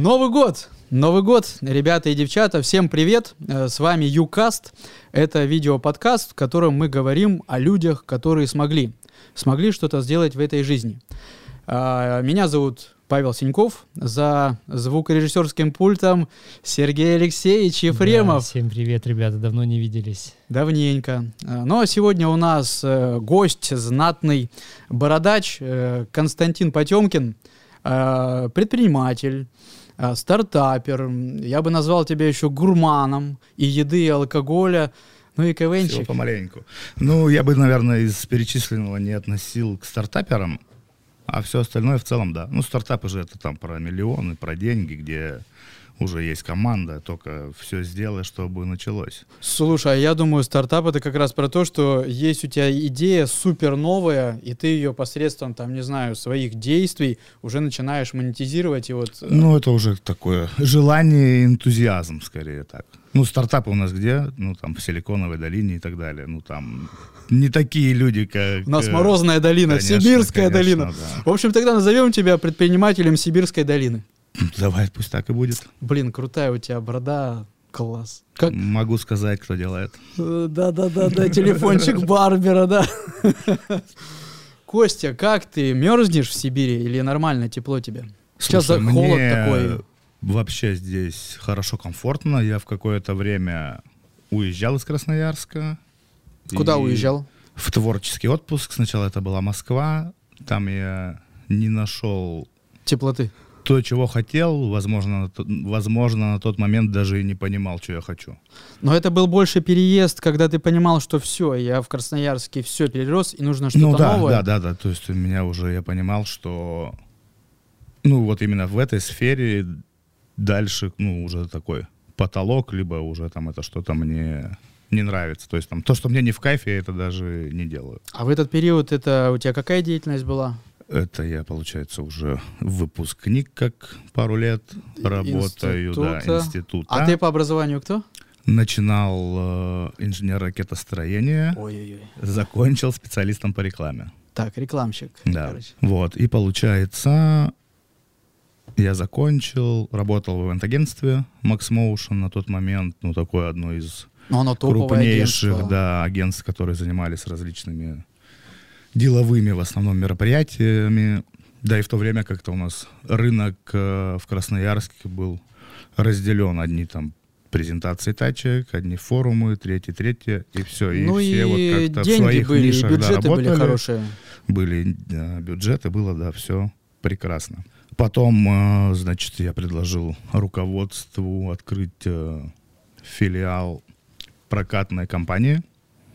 Новый год! Новый год, ребята и девчата, всем привет! Э, С вами YouCast. Это видеоподкаст, в котором мы говорим о людях, которые смогли. Смогли что-то сделать в этой жизни. А, Меня зовут Павел Синьков. За звукорежиссерским пультом Сергей Алексеевич Да, Ефремов. всем привет, ребята, давно не виделись. Давненько. Э, Ну а сегодня у нас э, гость, знатный бородач э, Константин Потемкин, предприниматель, стартапер. Я бы назвал тебя еще гурманом и еды, и алкоголя, ну и Всего КВНчик. помаленьку. Ну, я бы, наверное, из перечисленного не относил к стартаперам, а все остальное в целом, да. Ну, стартапы же это там про миллионы, про деньги, где уже есть команда, только все сделай, чтобы началось. Слушай, а я думаю, стартап это как раз про то, что есть у тебя идея супер новая, и ты ее посредством, там, не знаю, своих действий уже начинаешь монетизировать. И вот, э, Ну, это уже такое желание и энтузиазм, скорее так. Ну, стартапы у нас где? Ну, там, в Силиконовой долине и так далее. Ну, там не такие люди, как... У нас э, Морозная долина, конечно, Сибирская конечно, долина. да. В общем, тогда назовем тебя предпринимателем Сибирской долины. Давай, пусть так и будет. Блин, крутая у тебя борода, класс. Как? Могу сказать, кто делает. Э, Да-да-да, телефончик Барбера, да. Костя, как ты, мерзнешь в Сибири или нормально, тепло тебе? Сейчас Слушай, холод мне такой. Вообще здесь хорошо, комфортно. Я в какое-то время уезжал из Красноярска. Куда И уезжал? В творческий отпуск. Сначала это была Москва. Там я не нашел Теплоты. То, чего хотел. Возможно, возможно, на тот момент даже и не понимал, что я хочу. Но это был больше переезд, когда ты понимал, что все, я в Красноярске все перерос, и нужно что-то ну да, новое. да, да, да. То есть у меня уже, я понимал, что ну вот именно в этой сфере дальше, ну, уже такой потолок, либо уже там это что-то мне не нравится. То есть там то, что мне не в кайфе, я это даже не делаю. А в этот период это у тебя какая деятельность была? Это я, получается, уже выпускник, как пару лет работаю, да, Института. института. А ты по образованию кто? Начинал э, инженер ракетостроения, Ой-ой-ой. закончил специалистом по рекламе. Так, рекламщик. Да. короче. Вот. И получается, я закончил, работал в ивент-агентстве Max Motion на тот момент, ну, такое одно из Но оно топовое крупнейших, агентство. да, агентств, которые занимались различными деловыми, в основном, мероприятиями. Да и в то время как-то у нас рынок э, в Красноярске был разделен. Одни там презентации тачек, одни форумы, третьи, третьи, и все. И ну все и вот как-то в деньги своих были, нишах да, бюджеты были работали хорошие. были э, бюджеты, было, да, все прекрасно. Потом, э, значит, я предложил руководству открыть э, филиал прокатной компании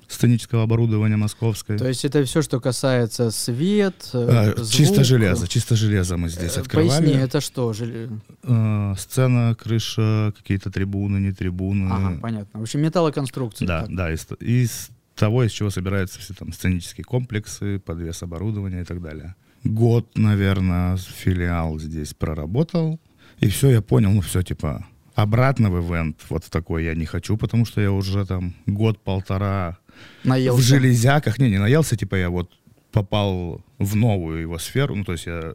сценического оборудования московской. То есть это все, что касается свет, Э, звук. чисто железо, чисто железо мы здесь Э, открывали. Поясни, это что? Желе- Э, сцена, крыша, какие-то трибуны, не трибуны. Ага, понятно. В общем, металлоконструкции. Да, Так. да, из, из того, из чего собираются все там сценические комплексы, подвес оборудования и так далее. Год, наверное, филиал здесь проработал. И все, я понял, ну все, типа, обратно в ивент вот в такой я не хочу, потому что я уже там год-полтора Наелся. в железяках. Не, не наелся, типа я вот попал в новую его сферу. Ну, то есть я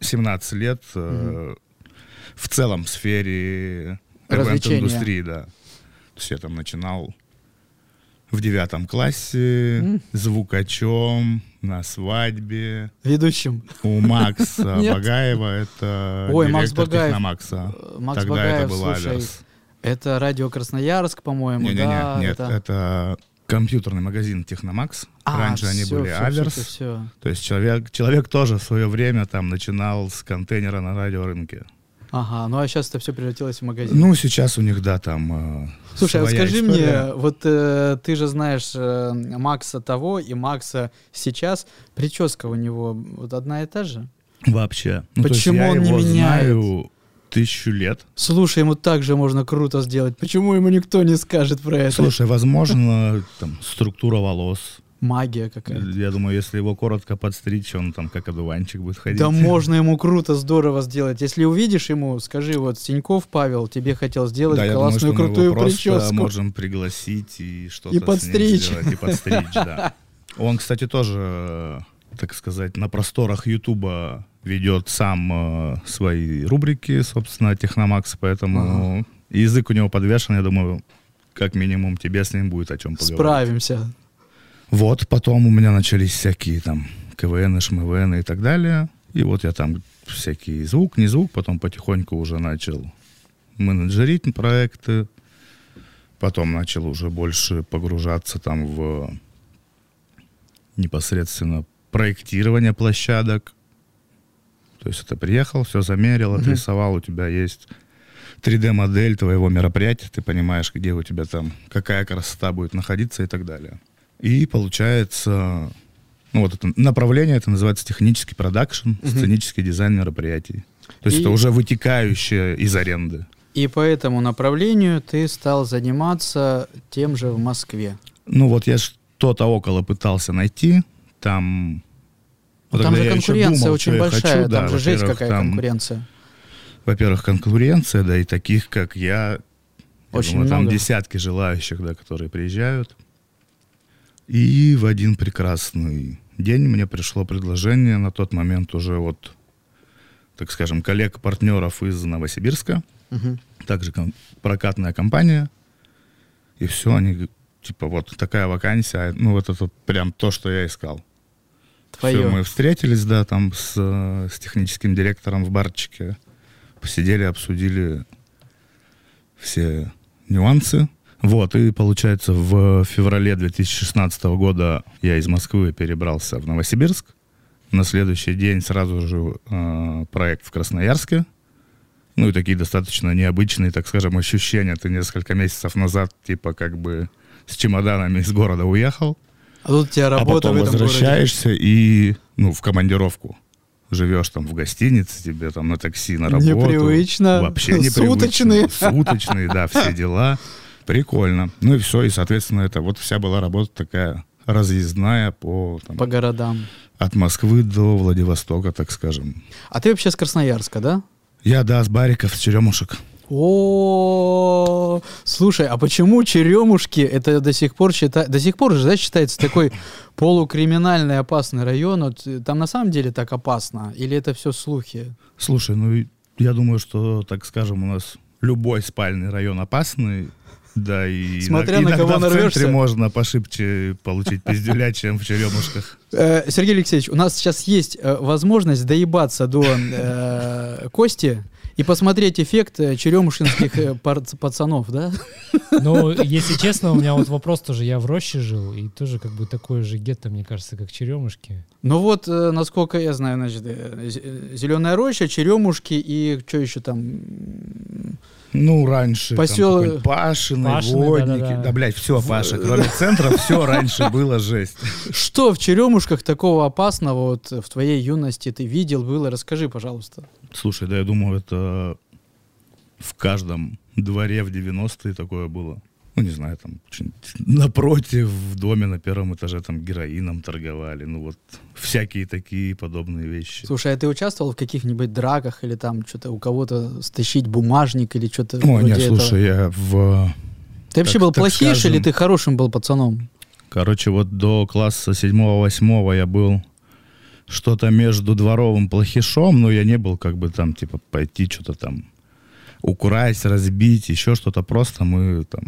17 лет э, в целом в сфере индустрии, да. То есть я там начинал в девятом классе звукачом на свадьбе Ведущим. у Макса. Багаева. Это Ой, Макс Багаев. Техномакса. Э, Макс Тогда Багаев, это был слушай, Аверс. это радио Красноярск, по-моему, да? нет, это... компьютерный магазин Техномакс. А, Раньше они всё, были всё, Аверс. всё, всё. То есть человек, человек тоже в свое время там начинал с контейнера на радиорынке. Ага, ну а сейчас это все превратилось в магазин. Ну, сейчас у них, да, там э, Слушай, а скажи история. мне, вот э, ты же знаешь э, Макса того и Макса сейчас, прическа у него вот одна и та же? Вообще. Ну, Почему он не его меняет? знаю тысячу лет. Слушай, ему так же можно круто сделать. Почему ему никто не скажет про это? Слушай, возможно, там структура волос. Магия какая-то. Я думаю, если его коротко подстричь, он там как одуванчик будет ходить. Да можно ему круто, здорово сделать. Если увидишь ему, скажи, вот Синьков Павел тебе хотел сделать Да, я думаю, классную что мы крутую его прическу. можем пригласить и что-то И подстричь. сделать, и подстричь, да. Он, кстати, тоже, так сказать, на просторах Ютуба ведет сам э, свои рубрики, собственно, Техномакс, поэтому язык у него подвешен, я думаю, как минимум тебе с ним будет о чем поговорить. Справимся. Вот, потом у меня начались всякие там КВН, ШМВН и так далее. И вот я там всякий звук, не звук, потом потихоньку уже начал менеджерить проекты, потом начал уже больше погружаться там в непосредственно проектирование площадок. То есть это приехал, все замерил, Мгм. отрисовал, у тебя есть 3D-модель твоего мероприятия, ты понимаешь, где у тебя там, какая красота будет находиться и так далее. И получается, ну вот это направление, это называется технический продакшн, сценический дизайн мероприятий. То есть И- это уже вытекающее из аренды. И по этому направлению ты стал заниматься тем же в Москве. Ну вот я что-то около пытался найти, там... Вот там же я конкуренция думал, очень я большая, хочу, да, там же жесть какая там, конкуренция. Во-первых, конкуренция, да, и таких, как я, я Очень думаю, там много. десятки желающих, да, которые приезжают. И в один прекрасный день мне пришло предложение на тот момент уже вот, так скажем, коллег-партнеров из Новосибирска, Мгм. также прокатная компания, и все, они, типа, вот такая вакансия, ну, вот это прям то, что я искал. Твое. Всё, мы встретились, да, там с, с техническим директором в барчике, посидели, обсудили все нюансы. Вот, и получается, в феврале 2016 года я из Москвы перебрался в Новосибирск. На следующий день сразу же э, проект в Красноярске. Ну и такие достаточно необычные, так скажем, ощущения. Ты несколько месяцев назад, типа, как бы с чемоданами из города уехал, А тут у тебя а работа потом в этом городе. возвращаешься и, ну, в командировку. Живешь там в гостинице, тебе там на такси на работу. Непривычно. Вообще непривычно. Суточные. Суточные, да, все дела. Прикольно. Ну и все, и, соответственно, это вот вся была работа такая разъездная по, там, По городам. от Москвы до Владивостока, так скажем. А ты вообще с Красноярска, да? Я, да, с Бариков, с Черемушек. О, слушай, а почему черемушки это до сих пор считается, до сих пор же, да, считается такой полукриминальный опасный район? Вот, э, там на самом деле так опасно? Или это все слухи? Слушай, ну я думаю, что, так скажем, у нас любой спальный район опасный. Да, и Смотря иногда на кого в центре можно пошибче получить пиздюля, чем в Черемушках. Э, Сергей Алексеевич, у нас сейчас есть э, возможность доебаться до Кости и посмотреть эффект э, черемушинских э, пацанов, да? Ну, если честно, у меня вот вопрос тоже. Я в роще жил, и тоже как бы такое же гетто, мне кажется, как черемушки. Ну вот, э, насколько я знаю, значит, Зеленая роща, Черемушки и что еще там? Ну, раньше какой-нибудь Пашины, Пашины, Водники. да-да-да. Да, блядь, все, Паша, кроме центра, все раньше было жесть. Что в Черемушках такого опасного вот в твоей юности ты видел, было? Расскажи, пожалуйста. Слушай, да я думаю, это в каждом дворе в 90-е такое было. Ну, не знаю, там напротив, в доме на первом этаже там героином торговали. Ну, вот всякие такие подобные вещи. Слушай, а ты участвовал в каких-нибудь драках или там что-то у кого-то стащить бумажник или что-то вроде нет, этого? слушай, я в... Ты вообще так- был так плохиш скажем- или ты хорошим был пацаном? Короче, вот до класса 7-8 я был что-то между дворовым плохишом, но я не был как бы там, типа, пойти что-то там украсть, разбить, еще что-то. Просто мы там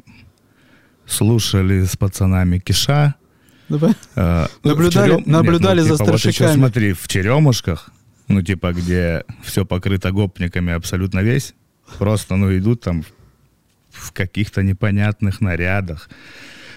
слушали с пацанами Киша. э, ну, Наблюдали- в Черем- наблюдали за типа, вот еще смотри, в Черемушках, ну, типа, где все покрыто гопниками абсолютно весь, просто, ну, идут там в каких-то непонятных нарядах,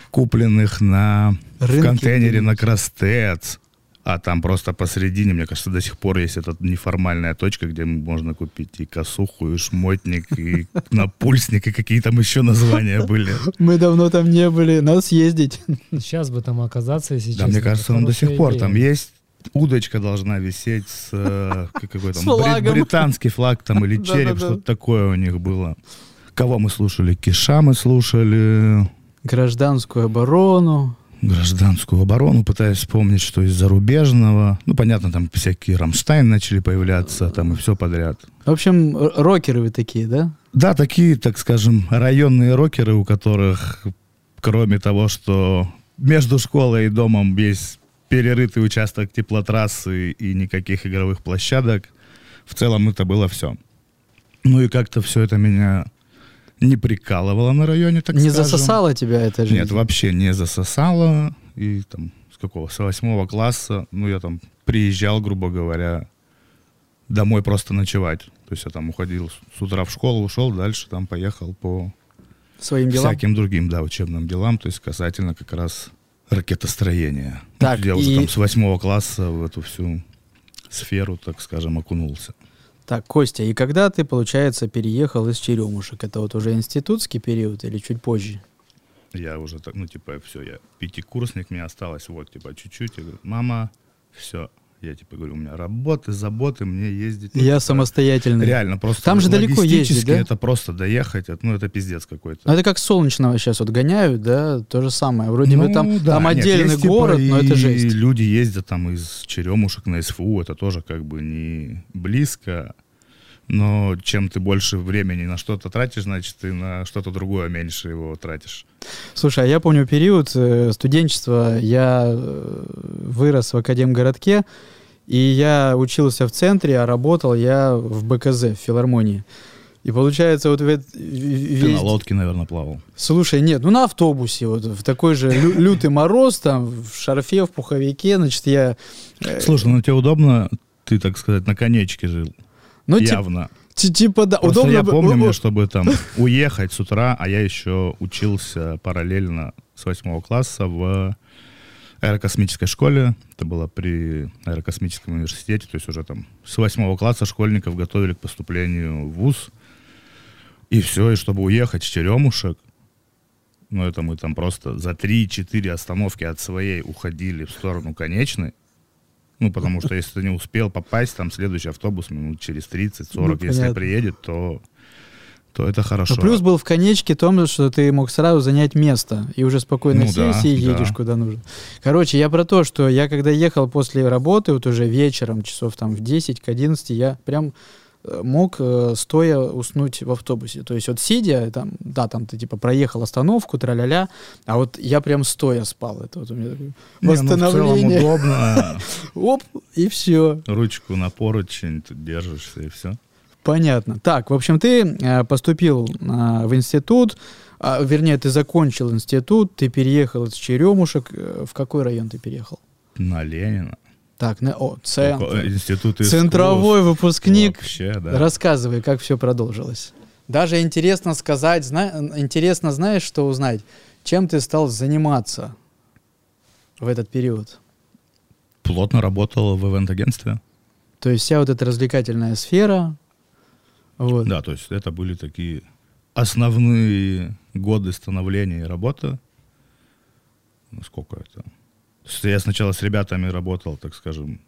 купленных на в Рынки контейнере где-нибудь. на Крастец, а там просто посередине, мне кажется, до сих пор есть эта неформальная точка, где можно купить и косуху, и шмотник, и напульсник, и какие там еще названия были. Мы давно там не были, надо съездить. Сейчас бы там оказаться, если Да, мне кажется, он до сих пор там есть. Удочка должна висеть с э, какой С там бри- флагом. британский флаг там или череп, что-то такое у них было. Кого мы слушали? Киша мы слушали, Гражданскую оборону. Гражданскую оборону, пытаюсь вспомнить, что из зарубежного. Ну, понятно, там всякие Рамштайн начали появляться, там и все подряд. В общем, рокеры вы такие, да? Да, такие, так скажем, районные рокеры, у которых, кроме того, что между школой и домом есть перерытый участок теплотрассы и никаких игровых площадок. В целом это было все. Ну и как-то все это меня не прикалывало на районе, так Не скажем. засосала тебя эта жизнь? Нет, вообще не засосало. И там с какого? С восьмого класса, ну я там приезжал, грубо говоря, домой просто ночевать. То есть я там уходил с- утра в школу, ушел, дальше там поехал по Своим делам? всяким другим, да, учебным делам, то есть касательно как раз ракетостроения. Так, я уже и- там с восьмого класса в эту всю сферу, так скажем, окунулся. Так, Костя, и когда ты, получается, переехал из Черемушек? Это вот уже институтский период или чуть позже? Я уже так, ну, типа, все, я пятикурсник, мне осталось вот, типа, чуть-чуть. Я говорю, мама, все. Я, типа, говорю, у меня работы, заботы, мне ездить. Я типа, самостоятельный. Реально, просто Там же далеко ездить, да? это просто доехать, это, ну, это пиздец какой-то. Ну, это как Солнечного сейчас вот гоняют, да, то же самое. Вроде бы Ну, там, да, там нет, отдельный есть, типа, город, но это и жесть. люди ездят там из Черемушек на СФУ, это тоже как бы не близко, но чем ты больше времени на что-то тратишь, значит, ты на что-то другое меньше его тратишь. Слушай, а я помню период э, студенчества, я э, вырос в Академгородке, и я учился в центре, а работал я в БКЗ, в филармонии. И получается, вот в эт- в- Ты весь... на лодке, наверное, плавал. Слушай, нет, ну на автобусе, вот в такой же лю- лютый мороз, там, в шарфе, в пуховике, значит, я... э, Слушай, ну тебе удобно, ты, так сказать, на конечке жил, ну, явно. ти- типа, да, Просто удобно... я бы- помню, о- чтобы там уехать с утра, а я еще учился параллельно с восьмого класса в аэрокосмической школе. Это было при аэрокосмическом университете, то есть уже там с восьмого класса школьников готовили к поступлению в ВУЗ. И все, и чтобы уехать с Черемушек, ну это мы там просто за 3-4 остановки от своей уходили в сторону конечной. Ну, потому что если ты не успел попасть, там следующий автобус минут через 30-40, Ну, если приедет, то, то это Но хорошо. плюс был в конечке том, что ты мог сразу занять место и уже спокойно Ну да, сесть и едешь да. куда нужно. Короче, я про то, что я когда ехал после работы, вот уже вечером, часов там в 10 к 11, я прям мог э, стоя уснуть в автобусе. То есть вот сидя, там, да, там ты типа проехал остановку, тра-ля-ля, а вот я прям стоя спал. Это вот у меня такое Не, ну, восстановление. удобно. Оп, и все. Ручку на поручень, ты держишься и все. Понятно. Так, в общем, ты э, поступил э, в институт, а, вернее, ты закончил институт, ты переехал из Черемушек. В какой район ты переехал? На Ленина. Так, на, о, центр. Такой Институт искусств. Центровой выпускник. Вообще, да. Рассказывай, как все продолжилось. Даже интересно сказать, зна- интересно, знаешь, что узнать, чем ты стал заниматься в этот период? Плотно работал в ивент-агентстве. То есть вся вот эта развлекательная сфера. Вот. Да, то есть это были такие основные годы становления и работы. Ну, сколько это? Есть я сначала с ребятами работал, так скажем,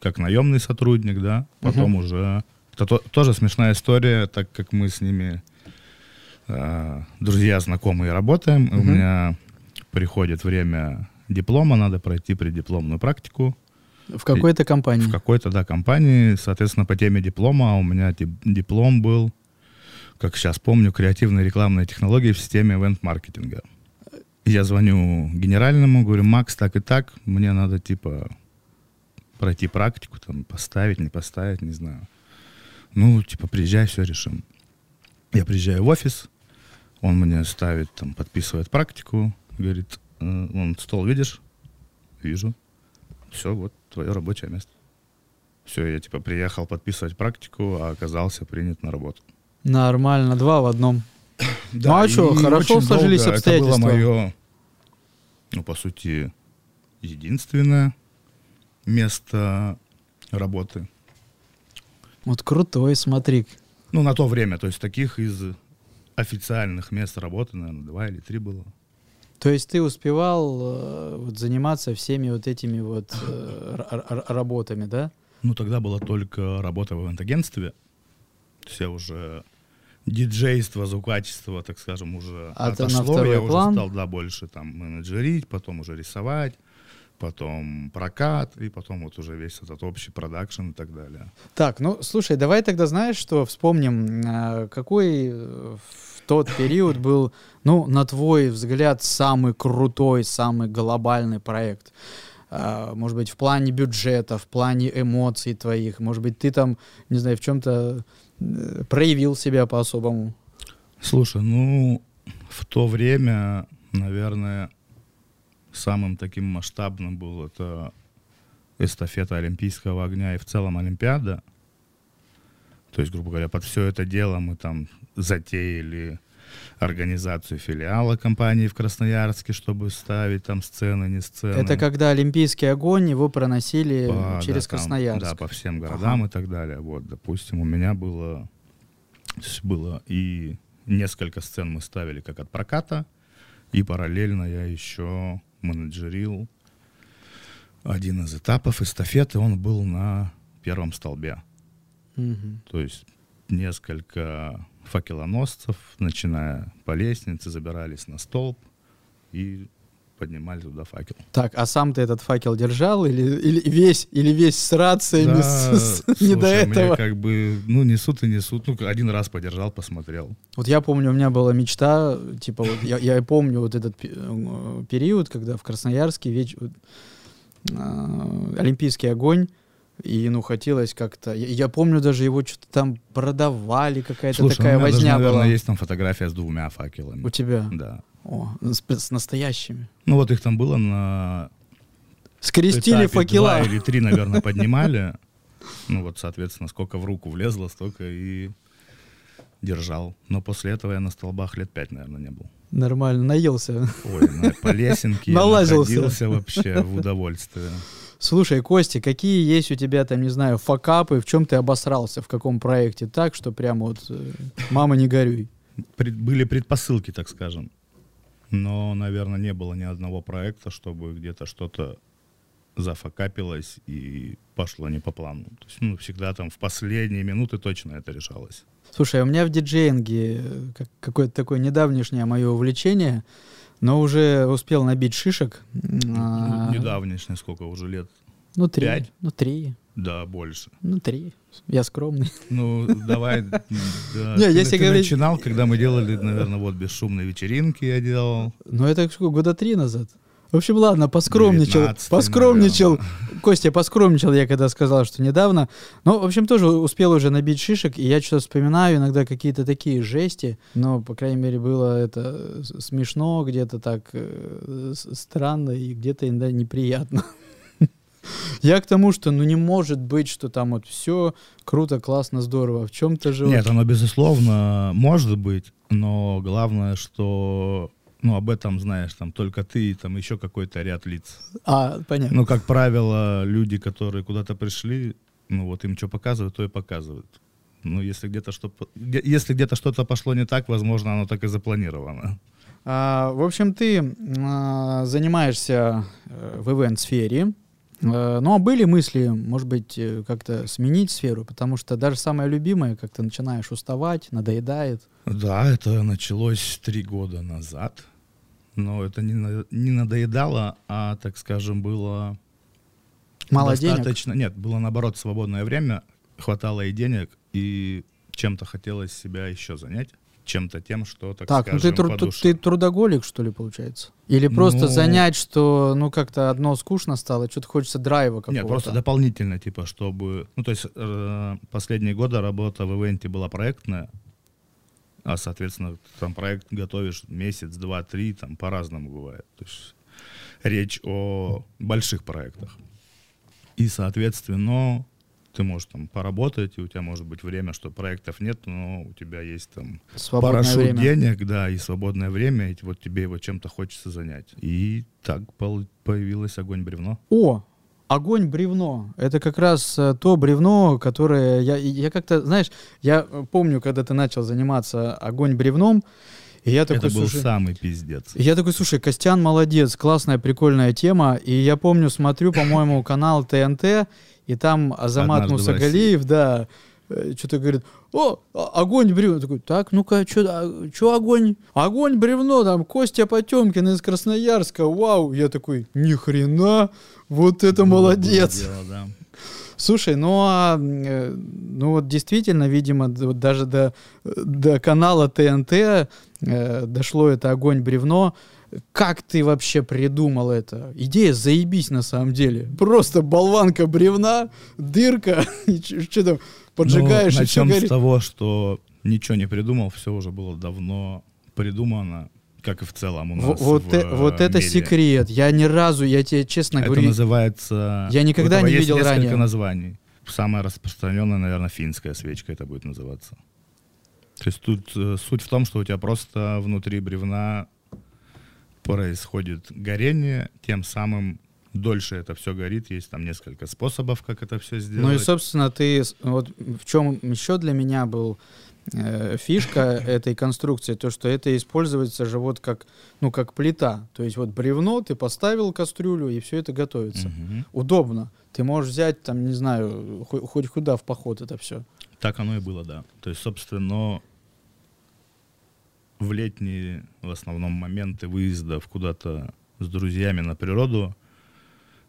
как наемный сотрудник, да, потом Мгм. уже... Это то- тоже смешная история, так как мы с ними э, друзья, знакомые работаем. У Мгм. меня приходит время диплома, надо пройти преддипломную практику. В какой-то компании. В какой-то, да, компании, соответственно, по теме диплома у меня диплом был, как сейчас помню, креативные рекламные технологии в системе ивент-маркетинга. Я звоню генеральному, говорю, Макс, так и так, мне надо, типа, пройти практику, там, поставить, не поставить, не знаю. Ну, типа, приезжай, все решим. Я приезжаю в офис, он мне ставит, там, подписывает практику, говорит, «Э, он стол видишь? Вижу. Все, вот твое рабочее место. Все, я типа приехал подписывать практику, а оказался принят на работу. Нормально, два в одном. Ну, а и хорошо сложились долго обстоятельства. Это было мое, ну, по сути, единственное место работы. Вот крутой, смотри. Ну, на то время, то есть таких из официальных мест работы, наверное, два или три было. То есть ты успевал э, вот, заниматься всеми вот этими вот э, работами, да? Ну, тогда была только работа в ивент-агентстве. То есть я уже диджейство, звукачество, так скажем, уже А отошло. я план? уже стал, да, больше там менеджерить, потом уже рисовать, потом прокат, и потом вот уже весь этот общий продакшн и так далее. Так, ну слушай, давай тогда знаешь, что вспомним, э, какой э, в тот период был, ну, на твой взгляд, самый крутой, самый глобальный проект. а, может быть, в плане бюджета, в плане эмоций твоих, может быть, ты там, не знаю, в чем-то э, проявил себя по-особому? Слушай, ну, в то время, наверное, самым таким масштабным был это эстафета Олимпийского огня и в целом Олимпиада. То есть, грубо говоря, под все это дело мы там затеяли организацию филиала компании в Красноярске, чтобы ставить там сцены, не сцены. Это когда Олимпийский огонь его проносили По- через да, там, Красноярск. да, по всем городам и так далее. Вот, допустим, у меня было, было и несколько сцен мы ставили как от проката, и параллельно я еще менеджерил один из этапов эстафеты, он был на первом столбе. Мгм. То есть несколько факелоносцев, начиная по лестнице, забирались на столб и поднимали туда факел. Так, а сам ты этот факел держал или, или весь, или весь с рациями, Да, с- с- не до слушай, мне этого? как бы, ну, несут и несут. Ну, один раз подержал, посмотрел. Вот я помню, у меня была мечта, типа, вот я, я помню вот этот э, период, когда в Красноярске веч... вот, а, Олимпийский огонь, и, ну, хотелось как-то... Я, я помню, даже его что-то там продавали, какая-то Слушай, такая у меня даже, возня наверное, была. есть там фотография с двумя факелами. У тебя? Да. О, с, с настоящими. Ну, вот их там было на Скрестили этапе факела. два или три, наверное, поднимали. Ну, вот, соответственно, сколько в руку влезло, столько и держал. Но после этого я на столбах лет пять, наверное, не был. Нормально, наелся. Ой, на- по лесенке Налазился. вообще в удовольствие. Слушай, Костя, какие есть у тебя там, не знаю, факапы, в чем ты обосрался, в каком проекте так, что прямо вот э, мама не горюй. Были предпосылки, так скажем. Но, наверное, не было ни одного проекта, чтобы где-то что-то зафакапилось и пошло не по плану. То есть, ну, всегда там в последние минуты точно это решалось. Слушай, у меня в диджеинге э, как- какое-то такое недавнешнее мое увлечение, но уже успел набить шишек. А, Недавнешнее сколько уже лет? Ну, три. пять? Ну, три. Да, больше. Ну, три. Я скромный. Ну, давай. да. Не, Ты- если ты говорить- начинал, когда мы делали, наверное, вот бесшумные вечеринки я делал. Ну, это сколько, года три назад. В общем, ладно, поскромничал. 19-й, Поскромничал. наверное. Костя, поскромничал я, когда сказал, что недавно. Ну, в общем, тоже успел уже набить шишек, и я что-то вспоминаю иногда какие-то такие жести, но, по крайней мере, было это смешно, где-то так э, странно и где-то иногда неприятно. Я к тому, что ну не может быть, что там вот все круто, классно, здорово. В чем-то же... Нет, оно, безусловно, может быть, но главное, что ну, об этом знаешь там только ты и там еще какой-то ряд лиц. А, понятно. Ну, как правило, люди, которые куда-то пришли, ну, вот им что показывают, то и показывают. Ну, если где-то что если где-то что-то пошло не так, возможно, оно так и запланировано. А, в общем, ты а, занимаешься э, в ивент-сфере. Э, Ну, а были мысли, может быть, э, как-то сменить сферу? Потому что даже самое любимое, как ты начинаешь уставать, надоедает. Да, это началось три года назад. Но это не, не надоедало, а, так скажем, было Мало денег. достаточно... Нет, было наоборот свободное время, хватало и денег, и чем-то хотелось себя еще занять. Чем-то тем, что, так, Так, ну ты, скажем, тру- по ты, душе. ты трудоголик, что ли, получается? Или просто Ну- занять, что, ну, как-то одно скучно стало, что-то хочется драйва какого-то? Нет, просто дополнительно, типа, чтобы... Ну, то есть э, последние годы работа в ивенте была проектная, а, соответственно, там проект готовишь месяц, два, три, там по-разному бывает. То есть речь о больших проектах. И, соответственно, ты можешь там поработать, и у тебя может быть время, что проектов нет, но у тебя есть там Свободное парашют время. денег, да, и свободное время, и вот тебе его чем-то хочется занять. И так появилось огонь бревно. О, огонь бревно. Это как раз э, то бревно, которое я, я как-то, знаешь, я э, помню, когда ты начал заниматься огонь бревном, и я такой, Это был слушай, самый пиздец. я такой, слушай, Костян молодец, классная, прикольная тема. И я помню, смотрю, по-моему, канал ТНТ, и там Азамат «Однажды Мусагалиев, да, что-то говорит, о, а- огонь бревно. Такой, так, ну-ка, что огонь? Огонь бревно, там, Костя Потемкин из Красноярска, вау. Я такой, ни хрена, вот это Было- молодец. дело, да. Слушай, ну а э, ну вот действительно, видимо, вот даже до, до канала ТНТ э, дошло это огонь бревно. как ты вообще придумал это? Идея заебись на самом деле. Просто болванка бревна, дырка, и что там поджигаешь, ну, и все начнем с горит. того, что ничего не придумал, все уже было давно придумано, как и в целом у нас Вот, в, э- вот э, это мире. секрет. Я ни разу, я тебе честно Это говорю, называется... Я никогда не есть видел несколько ранее. названий. Самая распространенная, наверное, финская свечка это будет называться. То есть тут э, суть в том, что у тебя просто внутри бревна происходит горение, тем самым дольше это все горит. Есть там несколько способов, как это все сделать. Ну и, собственно, ты вот в чем еще для меня был э, фишка этой конструкции, то, что это используется же вот как, ну, как плита. То есть вот бревно, ты поставил кастрюлю, и все это готовится. Мгм. Удобно. Ты можешь взять, там, не знаю, хо- хоть куда в поход это все. Так оно и было, да. То есть, собственно, в летние, в основном, моменты выездов куда-то с друзьями на природу,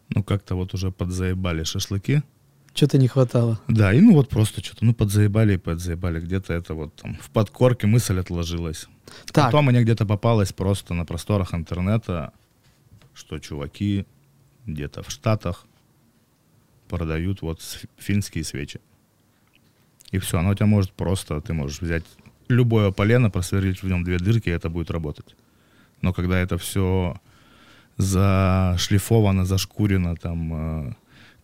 ну, как-то вот уже подзаебали шашлыки. Что-то не хватало. Да, и ну вот просто что-то, ну, подзаебали и подзаебали. Где-то это вот там в подкорке мысль отложилась. Так, Потом мне где-то попалось просто на просторах интернета, что чуваки где-то в Штатах продают вот финские свечи. И все, оно у тебя может просто, ты можешь взять любое полено, просверлить в нем две дырки, и это будет работать. Но когда это все зашлифовано, зашкурено, там э,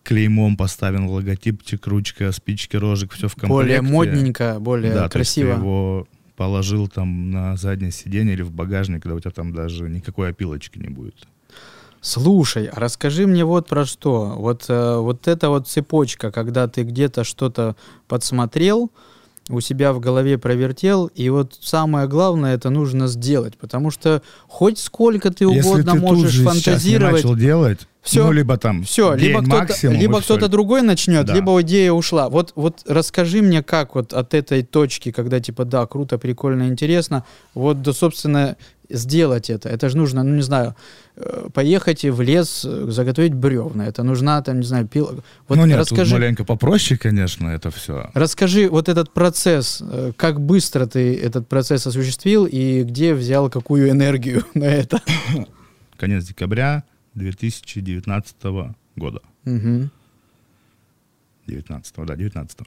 клеймом поставлен логотипчик, ручка, спички, рожек, все в комплекте. более модненько, более Да, то есть ты красиво. его положил там на заднее сиденье или в багажник, когда у тебя там даже никакой опилочки не будет. Слушай, а расскажи мне вот про что. Вот, э, вот эта вот цепочка, когда ты где-то что-то подсмотрел, у себя в голове провертел, и вот самое главное это нужно сделать, потому что хоть сколько ты угодно можешь фантазировать, начал делать, Всё. ну, либо там все, день либо кто-то, максимум, либо кто-то другой начнет, Да. либо идея ушла. Вот, вот расскажи мне, как вот от этой точки, когда типа да, круто, прикольно, интересно, вот до собственно сделать это. Это же нужно, ну не знаю, э, поехать в лес, э, заготовить бревна. Это нужна там, не знаю, пила. Вот ну нет, расскажи. тут маленько попроще, конечно, это все. Расскажи вот этот процесс, э, как быстро ты этот процесс осуществил и где взял какую энергию на это. Конец декабря 2019 года. Мгм. 19 да, 19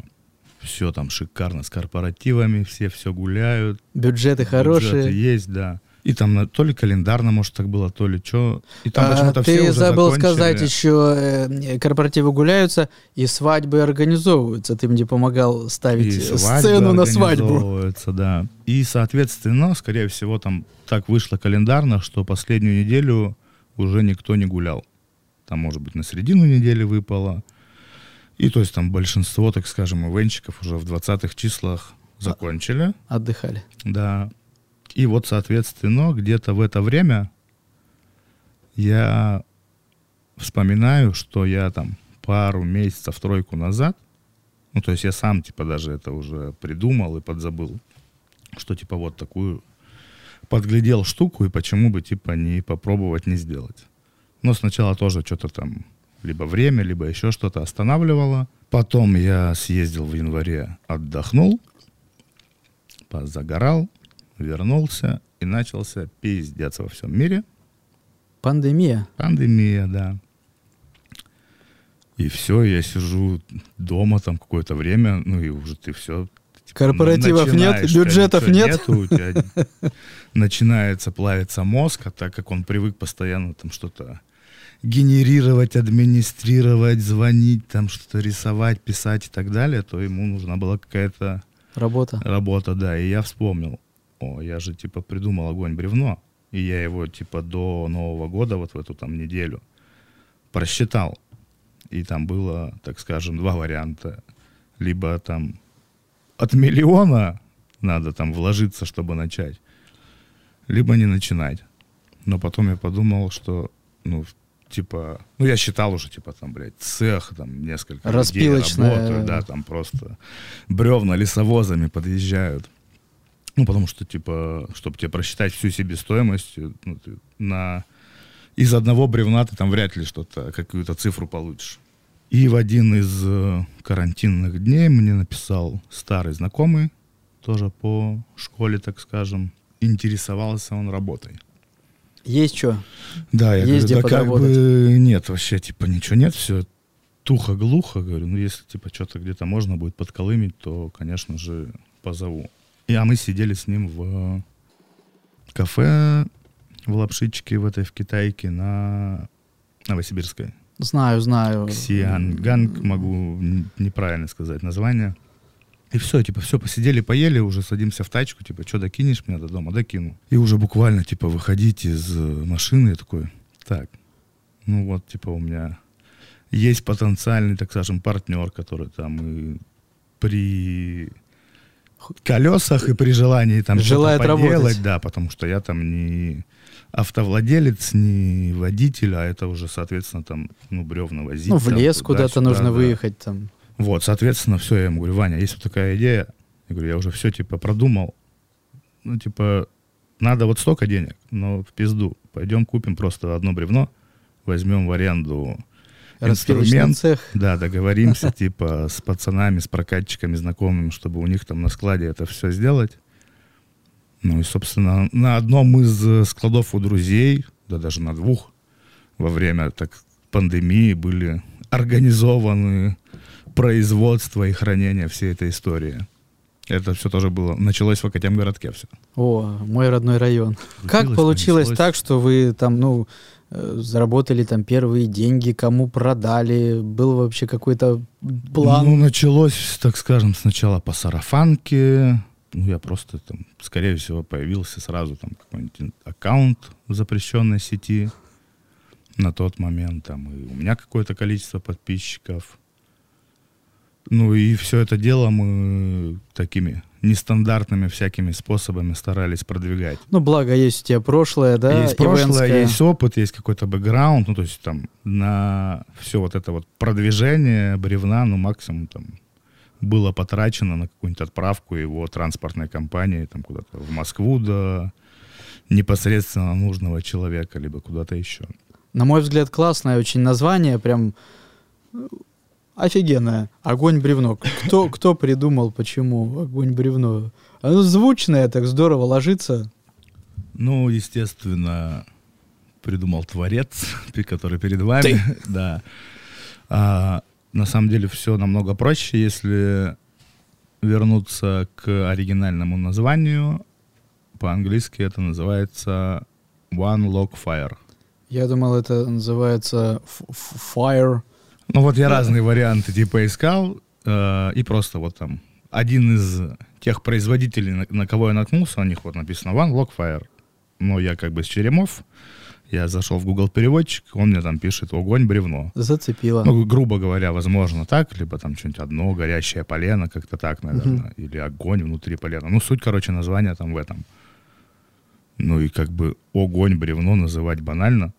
Все там шикарно, с корпоративами, все все гуляют. Бюджеты бюджеты хорошие. есть, да. И там на- то ли календарно, может, так было, то ли что. И там А, почему-то ты все уже забыл закончили. сказать еще, э, корпоративы гуляются и свадьбы организовываются. Ты мне помогал ставить И э, сцену на свадьбу. да. И, соответственно, скорее всего, там так вышло календарно, что последнюю неделю уже никто не гулял. Там, может быть, на середину недели выпало. И то есть там большинство, так скажем, ивенчиков уже в 20-х числах закончили. Отдыхали. Да. И вот, соответственно, где-то в это время я вспоминаю, что я там пару месяцев, тройку назад, ну, то есть я сам, типа, даже это уже придумал и подзабыл, что, типа, вот такую подглядел штуку, и почему бы, типа, не попробовать не сделать. Но сначала тоже что-то там, либо время, либо еще что-то останавливало. Потом я съездил в январе, отдохнул, позагорал, вернулся и начался пиздец во всем мире. Пандемия. Пандемия, да. И все, я сижу дома там какое-то время, ну и уже ты все. Корпоративов нет, бюджетов нет. у тебя начинается плавиться мозг, а так как он привык постоянно там что-то генерировать, администрировать, звонить, там что-то рисовать, писать и так далее, то ему нужна была какая-то Работа. Работа, да. И я вспомнил, о, я же типа придумал огонь бревно, и я его типа до Нового года, вот в эту там неделю, просчитал. И там было, так скажем, два варианта. Либо там от миллиона надо там вложиться, чтобы начать, либо не начинать. Но потом я подумал, что, ну, типа, ну, я считал уже, типа, там, блядь, цех, там, несколько людей работают, да, там просто бревна лесовозами подъезжают. Ну, потому что, типа, чтобы тебе просчитать всю себестоимость, ну, ты на... из одного бревна ты там вряд ли что-то, какую-то цифру получишь. И в один из э, карантинных дней мне написал старый знакомый, тоже по школе, так скажем, интересовался он работой. Есть что? Да, я Есть где говорю, да как бы нет, вообще, типа, ничего нет, все тухо-глухо, говорю, ну, если, типа, что-то где-то можно будет подколымить, то, конечно же, позову. И, а мы сидели с ним в кафе в Лапшичке, в этой, в Китайке, на Новосибирской. Знаю, знаю. Ксианганг, могу неправильно сказать название. И все, типа, все, посидели, поели, уже садимся в тачку, типа, что, докинешь меня до дома? Докину. И уже буквально, типа, выходить из э, машины, я такой, так, ну вот, типа, у меня есть потенциальный, так скажем, партнер, который там и при колесах и при желании там что-то Желает поделать, работать. да, потому что я там не автовладелец, не водитель, а это уже, соответственно, там, ну, бревна возить. Ну, в там, лес куда-то сюда, нужно да. выехать там. Вот, соответственно, все, я ему говорю, Ваня, есть вот такая идея. Я говорю, я уже все, типа, продумал. Ну, типа, надо вот столько денег, но в пизду. Пойдем купим просто одно бревно, возьмем в аренду инструмент. цех. Да, договоримся, типа, с пацанами, с прокатчиками, знакомыми, чтобы у них там на складе это все сделать. Ну и, собственно, на одном из э, складов у друзей, да даже на двух, во время так пандемии были организованы производство и хранение всей этой истории. Это все тоже было, началось в Академгородке все. О, мой родной район. Как получилось так, что вы там, ну, заработали там первые деньги, кому продали? Был вообще какой-то план? Ну, началось, так скажем, сначала по сарафанке. Ну, я просто там, скорее всего, появился сразу там какой-нибудь аккаунт в запрещенной сети на тот момент. Там и у меня какое-то количество подписчиков. Ну и все это дело мы такими нестандартными всякими способами старались продвигать. Ну, благо, есть у тебя прошлое, да? есть прошлое, ивентское. есть опыт, есть какой-то бэкграунд, ну, то есть там на все вот это вот продвижение бревна, ну, максимум там было потрачено на какую-нибудь отправку его транспортной компании там куда-то в Москву до непосредственно нужного человека, либо куда-то еще. На мой взгляд, классное очень название, прям офигенное. Огонь-бревно. Кто, кто придумал, почему огонь-бревно? Оно звучное, так здорово ложится. Ну, естественно, придумал творец, который перед вами. Да. А, на самом деле все намного проще, если вернуться к оригинальному названию. По-английски это называется One Log Fire. Я думал, это называется fire. Ну вот я разные варианты типа искал, э, и просто вот там один из тех производителей, на, на кого я наткнулся, на них вот написано One Log Fire. Но я как бы с черемов, я зашел в Google переводчик, он мне там пишет огонь, бревно. Зацепило. Ну, грубо говоря, возможно так, либо там что-нибудь одно, горящее полено, как-то так, наверное, или огонь внутри полена. Ну, суть, короче, название там в этом. Ну и как бы огонь, бревно называть банально.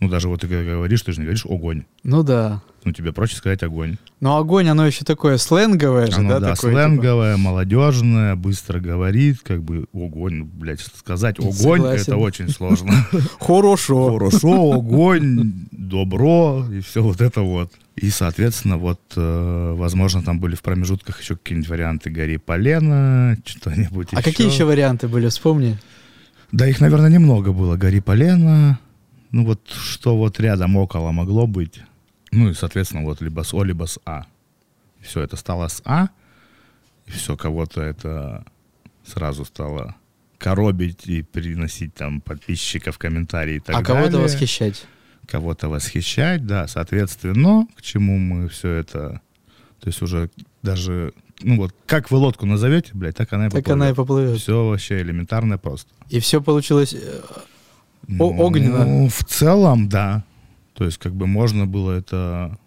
Ну, даже вот ты когда говоришь, ты же не говоришь огонь. Ну да. Ну, тебе проще сказать огонь. Но огонь, оно еще такое сленговое же, Оно, да? да, такое, типа? сленговое, молодежное, быстро говорит, как бы огонь, ну, блядь, сказать огонь, это очень сложно. Хорошо. Хорошо, огонь, добро и все вот это вот. И, соответственно, вот, э, возможно, там были в промежутках еще какие-нибудь варианты гори полена, что-нибудь А какие еще варианты были, вспомни? Да их, наверное, немного было. Гори полена, ну вот что вот рядом около могло быть. Ну и, соответственно, вот либо с О, либо с А. Все это стало с А, и все, кого-то это сразу стало коробить и приносить там подписчиков, комментарии и так а далее. кого-то восхищать. Кого-то восхищать, да, соответственно, к чему мы все это, то есть уже даже, ну вот, как вы лодку назовете, блядь, так она и Так она и поплывет. Все вообще элементарно просто. И все получилось э, О- огненно. Ну, в целом, да. То есть, как бы можно было это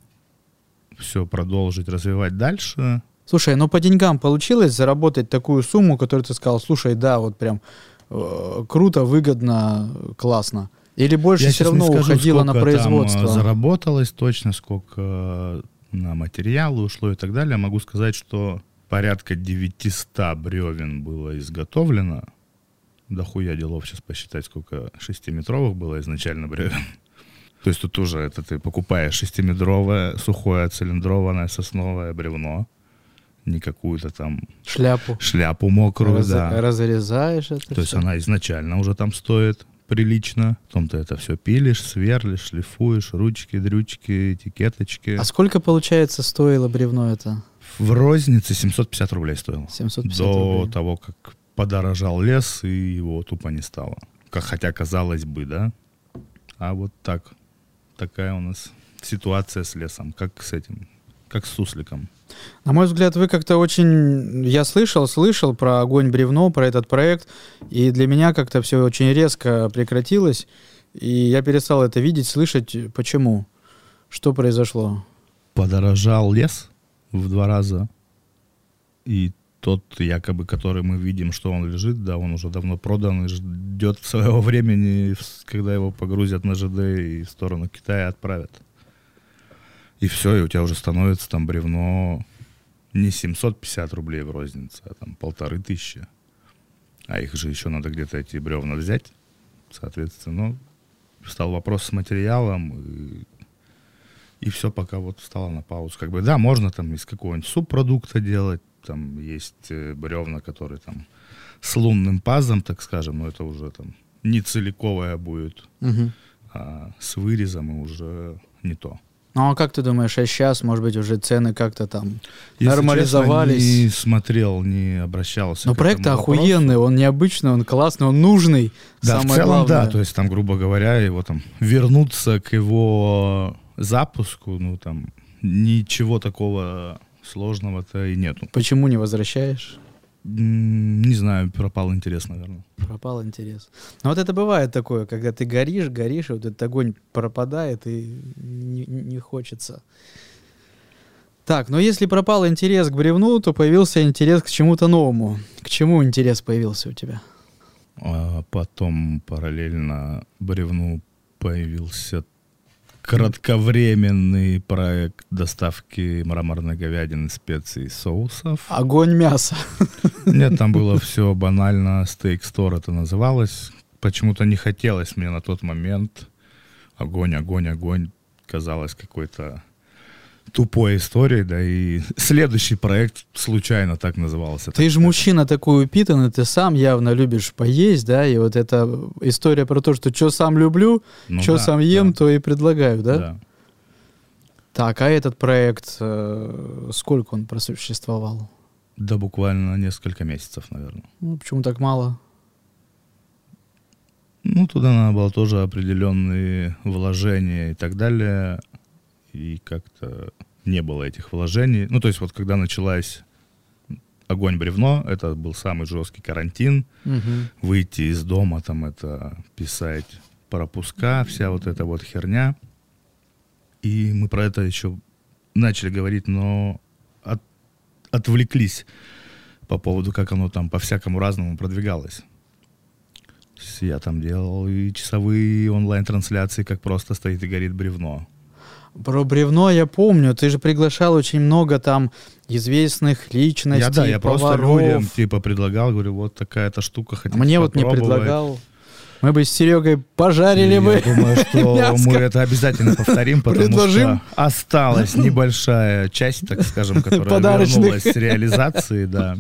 все продолжить развивать дальше. Слушай, ну по деньгам получилось заработать такую сумму, которую ты сказал, слушай, да, вот прям э, круто, выгодно, классно. Или больше Я все равно скажу, уходило на там, производство? э, заработалось точно, сколько на материалы ушло и так далее. Могу сказать, что порядка 900 бревен было изготовлено. Да хуя делов сейчас посчитать, сколько шестиметровых было изначально бревен. То есть тут уже это ты покупаешь шестиметровое, сухое, цилиндрованное сосновое бревно, не какую-то там Шляпу. шляпу мокрую, Раз- да. Разрезаешь это То есть всё. она изначально уже там стоит прилично. Потом ты это все пилишь, сверлишь, шлифуешь, ручки, дрючки, этикеточки. А сколько, получается, стоило бревно это? В рознице 750 рублей стоило. 750 До рублей. того, как подорожал лес, и его тупо не стало. Как, хотя казалось бы, да? А вот так. Такая у нас ситуация с лесом. Как с этим? Как с сусликом. На мой взгляд, вы как-то очень... Я слышал, слышал про огонь бревно, про этот проект, и для меня как-то все очень резко прекратилось, и я перестал это видеть, слышать. Почему? Что произошло? Подорожал лес в два раза. И тот, якобы, который мы видим, что он лежит, да, он уже давно продан и ждет своего времени, когда его погрузят на ЖД и в сторону Китая отправят. И все, и у тебя уже становится там бревно не 750 рублей в рознице, а там полторы тысячи. А их же еще надо где-то эти бревна взять. Соответственно, ну, стал вопрос с материалом, и, и все пока вот стало на паузу. Как бы, да, можно там из какого-нибудь субпродукта делать, там есть э, бревна, которые там с лунным пазом, так скажем, но это уже там не целиковая будет, Мгм. а с вырезом и уже не то. Ну а как ты думаешь, а сейчас, может быть, уже цены как-то там... Если Нормализовались. честно, не смотрел, не обращался. Но проект вопросу. охуенный, он необычный, он классный, он нужный. Да, Самое в целом, главное. да, то есть там, грубо говоря, его там вернуться к его запуску, ну там ничего такого сложного-то и нету. Почему не возвращаешь? Не знаю, пропал интерес, наверное. Пропал интерес. Но вот это бывает такое, когда ты горишь, горишь, и вот этот огонь пропадает, и не, не хочется. Так, но если пропал интерес к бревну, то появился интерес к чему-то новому. К чему интерес появился у тебя? А потом параллельно бревну появился кратковременный проект доставки мраморной говядины, специй соусов. Огонь мяса. Нет, там было все банально, стейк стор это называлось. Почему-то не хотелось мне на тот момент. Огонь, огонь, огонь. Казалось какой-то тупой историей, да и следующий проект случайно так назывался. Ты так же мужчина такой упитанный, ты сам явно любишь поесть, да, и вот эта история про то, что что сам люблю, Ну что да, сам ем, да, то и предлагаю, да? да. Так, а этот проект, э, сколько он просуществовал? Да буквально несколько месяцев, наверное. Ну, почему так мало? Ну, туда надо было тоже определенные вложения и так далее. И как-то не было этих вложений. Ну, то есть вот когда началась огонь бревно, это был самый жесткий карантин. Мгм. Выйти из дома, там это писать пропуска, вся вот эта вот херня. И мы про это еще начали говорить, но от- отвлеклись по поводу, как оно там по-всякому разному продвигалось. Я там делал и часовые онлайн-трансляции, как просто стоит и горит бревно. Про бревно я помню, ты же приглашал очень много там известных личностей, я, да, я просто поваров. людям типа предлагал, говорю, вот такая-то штука, хотите Мне вот не попробовать?» предлагал. Мы бы с Серегой пожарили Я бы. думаю, что мы это обязательно повторим, потому Предложим. что осталась небольшая часть, так скажем, которая вернулась с реализации, да.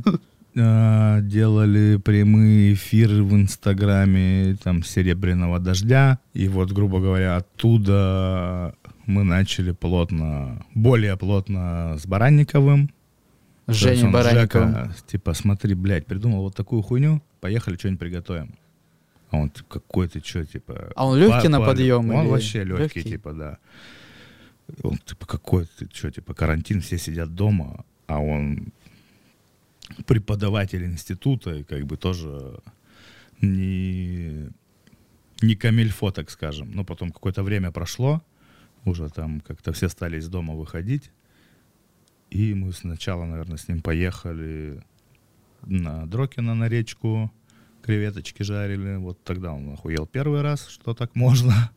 Э, Делали прямые эфиры в Инстаграме там Серебряного дождя. И вот, грубо говоря, оттуда мы начали плотно, более плотно с Баранниковым. С Женей Баранниковым. Жека, типа, смотри, блядь, придумал вот такую хуйню, поехали, что-нибудь приготовим. А он, типа, какой ты, что, типа... А он легкий на подъем Он или вообще легкий, легкий? типа, да. Он, типа, какой ты, что, типа, карантин, все сидят дома, а он преподаватель института, и как бы тоже не, не камильфо, так скажем. Но потом какое-то время прошло, уже там как-то все стали из дома выходить, и мы сначала, наверное, с ним поехали на Дрокина на речку, креветочки жарили. Вот тогда он охуел первый раз, что так можно.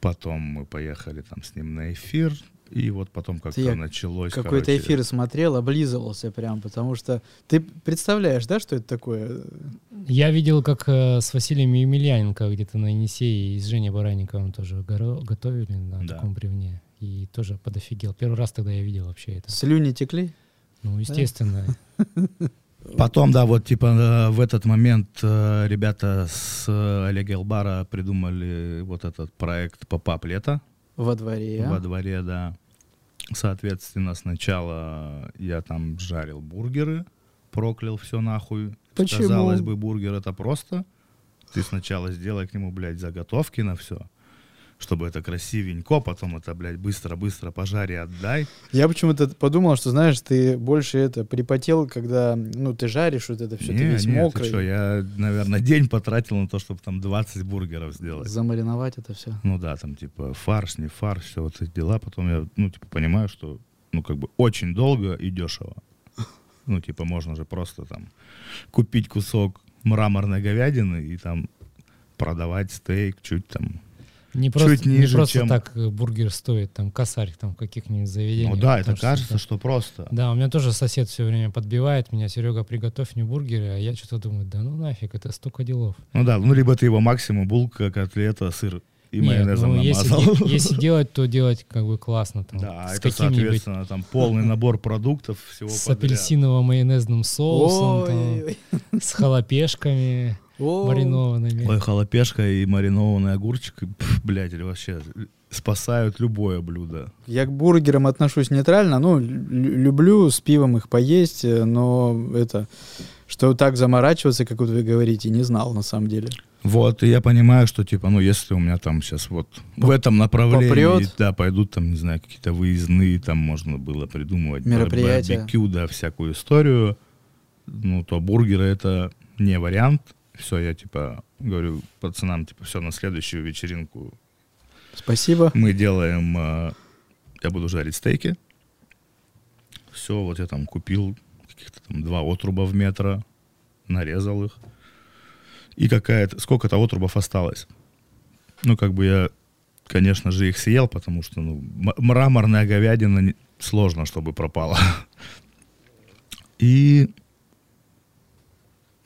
Потом мы поехали там с ним на эфир. И вот потом как-то я началось. Какой-то эфир смотрел, облизывался прям, потому что ты представляешь, да, что это такое? Я видел, как э, с Василием Емельяненко где-то на Енисее и с Женей Баранниковым тоже горо- готовили на Да. таком бревне. И тоже подофигел. Первый раз тогда я видел вообще это. Слюни текли? Ну, естественно. Потом, да, вот типа э, в этот момент э, ребята с э, Олега Элбара придумали вот этот проект «Попап лето» Во дворе. во дворе, да. Соответственно, сначала я там жарил бургеры, проклял все нахуй. Почему? Казалось бы, бургер это просто. Ты сначала сделай к нему, блядь, заготовки на все, чтобы это красивенько, потом это, блядь, быстро-быстро пожари, отдай. Я почему-то подумал, что, знаешь, ты больше это припотел, когда, ну, ты жаришь вот это все, ты Не, весь не, ты мокрый. чё, я, наверное, день потратил на то, чтобы там 20 бургеров сделать. Замариновать это все. Ну да, там типа фарш, не фарш, все вот эти дела. Потом я, ну, типа, понимаю, что, ну, как бы очень долго и дешево. Ну, типа, можно же просто там купить кусок мраморной говядины и там продавать стейк чуть там. Не просто, Чуть не ниже, просто чем- так бургер стоит, там косарь там в каких-нибудь заведениях. Ну да, это что кажется, это- что просто. Да, у меня тоже сосед все время подбивает меня, Серега, приготовь мне бургеры, а я что-то думаю, да ну нафиг, это столько делов. Ну да, ну либо ты его максимум булка, котлета, сыр и Нет, майонезом ну, если, намазал. де- если делать, то делать как бы классно. Там, Да, с это, соответственно, там полный набор продуктов всего с подряд. апельсиново-майонезным соусом, там, с халапешками. Маринованными. Ой, халапешка и маринованный огурчик, пф, блядь, или вообще спасают любое блюдо. Я к бургерам отношусь нейтрально. Ну, лю- люблю с пивом их поесть, э, но это, что так заморачиваться, как вот вы говорите, не знал на самом деле. Вот, и я понимаю, что, типа, ну, если у меня там сейчас вот в этом направлении, попрет. да, пойдут там, не знаю, какие-то выездные, там можно было придумывать Мероприятия. барбекю, да, всякую историю, ну, то бургеры это не вариант. Все, я, типа, говорю пацанам, типа, все, на следующую вечеринку Спасибо. мы делаем, э, я буду жарить стейки. Все, вот я там купил каких-то там два отруба в метро, нарезал их. И какая-то, сколько-то отрубов осталось. Ну, как бы я, конечно же, их съел, потому что, ну, мраморная говядина не- сложно, чтобы пропала. И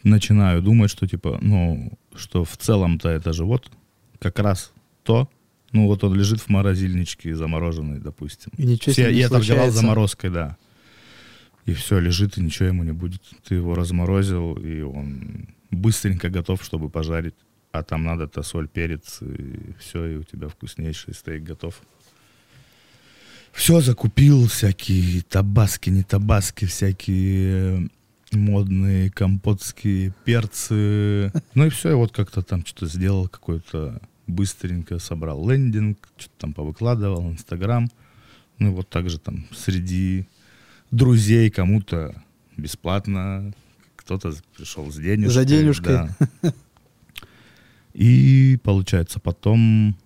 начинаю думать, что, типа, ну, что в целом-то это же вот как раз то, ну, вот он лежит в морозильничке замороженный, допустим. И ничего Все- не я торговал заморозкой, да. И все, лежит, и ничего ему не будет. Ты его разморозил, и он быстренько готов, чтобы пожарить. А там надо-то соль, перец, и все, и у тебя вкуснейший стейк готов. Все закупил, всякие табаски, не табаски, всякие модные компотские перцы. Ну и все, и вот как-то там что-то сделал, какой-то быстренько собрал лендинг, что-то там повыкладывал, Инстаграм. Ну и вот так же там среди друзей кому-то бесплатно, кто-то пришел с денежкой. За денежкой. да. И получается потом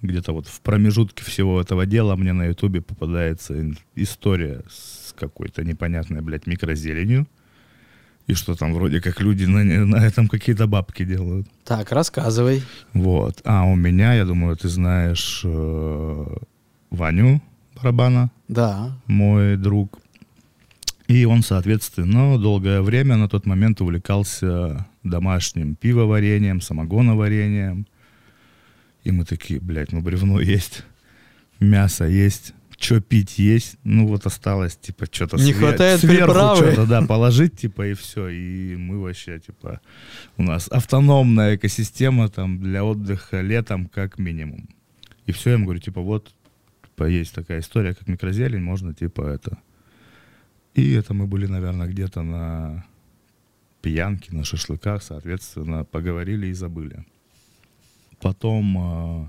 где-то вот в промежутке всего этого дела мне на ютубе попадается история с какой-то непонятной, блядь, микрозеленью. И что там вроде как люди на, на этом какие-то бабки делают. Так, рассказывай. Вот. А у меня, я думаю, ты знаешь э, Ваню Барабана, Да. мой друг. И он, соответственно, долгое время на тот момент увлекался домашним пивоварением, самогоноварением. И мы такие, блядь, ну бревно есть, мясо есть, что пить есть. Ну вот осталось, типа, что-то Не хватает приправы. что-то, да, положить, типа, и все. И мы вообще, типа, у нас автономная экосистема там для отдыха летом как минимум. И все, я ему говорю, типа, вот, типа, есть такая история, как микрозелень, можно, типа, это... И это мы были, наверное, где-то на пьянке, на шашлыках, соответственно, поговорили и забыли. Потом э,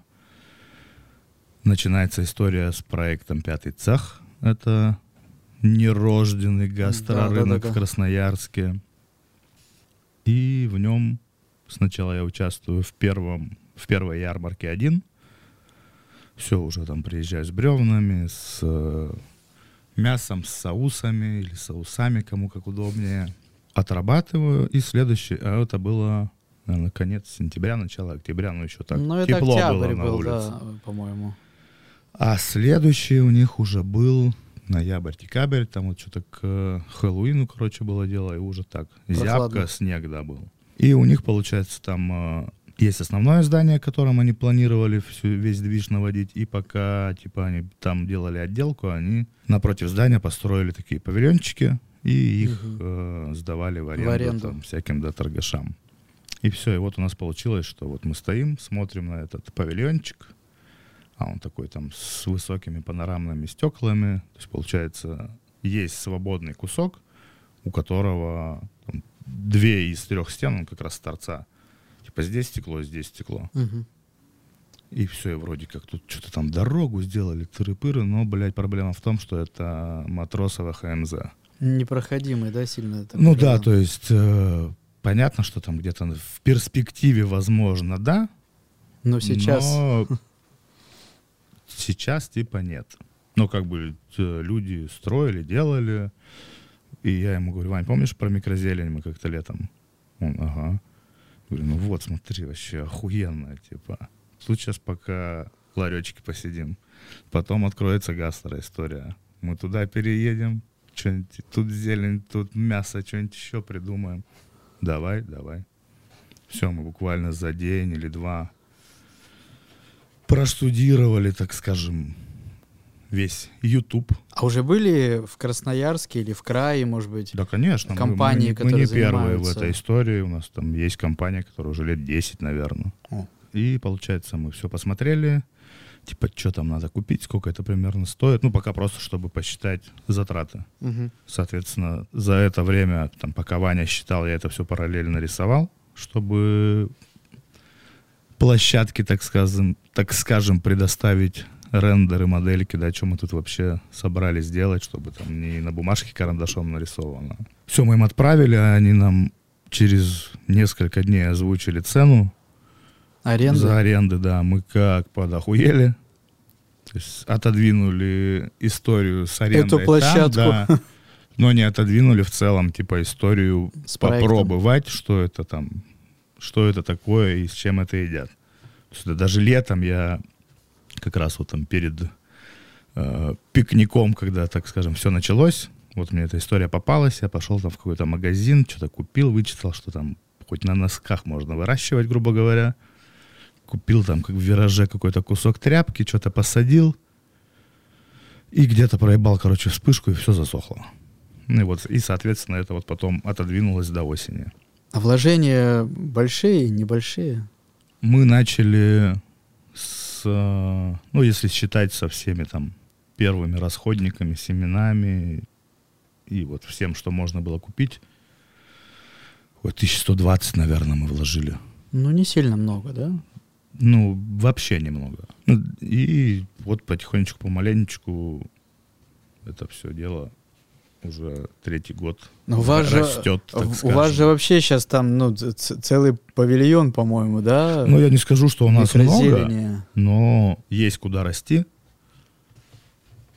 начинается история с проектом «Пятый цех». Это нерожденный гастрорынок Да-да-да-да. в Красноярске. И в нем сначала я участвую в первом, в первой ярмарке один. Все, уже там приезжаю с бревнами, с э, мясом, с соусами или соусами, кому как удобнее. Отрабатываю. И следующий, а это было, наверное, конец сентября, начало октября, ну еще так ну, это тепло было октябрь на был, улице. да, по-моему. А следующий у них уже был ноябрь, декабрь, там вот что-то к э, Хэллоуину, короче, было дело, и уже так, зябко, снег, да, был. И у них, получается, там э, есть основное здание, которым они планировали всю, весь движ наводить, и пока, типа, они там делали отделку, они напротив здания построили такие павильончики, и их Мгм. э, сдавали в аренду, аренду. там, всяким да, торгашам. И все, и вот у нас получилось, что вот мы стоим, смотрим на этот павильончик, а он такой там с высокими панорамными стеклами. То есть, получается, есть свободный кусок, у которого там, две из трех стен, он как раз с торца. Типа здесь стекло, здесь стекло. Мгм. И все, и вроде как тут что-то там дорогу сделали, тыры-пыры, но, блядь, проблема в том, что это матросово ХМЗ. Непроходимый, да, сильно? ну да, район? то есть э, понятно, что там где-то в перспективе, возможно, да, Но сейчас... но сейчас типа нет. Ну, как бы э, люди строили, делали, и я ему говорю, Вань, помнишь про микрозелень мы как-то летом? Он, ага. Говорю, ну вот, смотри, вообще охуенно, типа. Тут сейчас пока ларечки посидим. Потом откроется гастро история. Мы туда переедем, что-нибудь, тут зелень, тут мясо, что-нибудь еще придумаем. Давай, давай. Все, мы буквально за день или два проштудировали, так скажем, весь YouTube. А уже были в Красноярске или в крае, может быть? Да, конечно. мы- Компании, мы, мы которые не первые в этой истории. У нас там есть компания, которая уже лет 10, наверное. О. И, получается, мы все посмотрели. Типа, что там надо купить, сколько это примерно стоит. Ну, пока просто, чтобы посчитать затраты. Мгм. Соответственно, за это время, там, пока Ваня считал, я это все параллельно рисовал, чтобы площадки, так скажем, так скажем, предоставить рендеры, модельки, да, что мы тут вообще собрались сделать, чтобы там не на бумажке карандашом нарисовано. Все, мы им отправили, а они нам через несколько дней озвучили цену Аренда? за аренды, да. Мы как подохуели. То есть отодвинули историю с арендой Эту там, площадку. да, но не отодвинули в целом, типа, историю С проектом. попробовать, что это там, что это такое и с чем это едят. Есть даже летом я как раз вот там перед э, пикником, когда, так скажем, все началось, вот мне эта история попалась, я пошел там в какой-то магазин, что-то купил, вычитал, что там хоть на носках можно выращивать, грубо говоря. Купил там как в вираже какой-то кусок тряпки, что-то посадил. И где-то проебал, короче, вспышку, и все засохло. Ну и вот, и, соответственно, это вот потом отодвинулось до осени. А вложения большие, небольшие? Мы начали с, э, ну, если считать со всеми там первыми расходниками, семенами и вот всем, что можно было купить, вот 1120, наверное, мы вложили. Ну, не сильно много, да? Ну, вообще немного. Ну, И вот потихонечку, помаленечку это все дело уже третий год Но у вас же, растет, в- у скажем. вас же вообще сейчас там ну, целый павильон, по-моему, да? Ну, я не скажу, что у нас много, но есть куда расти.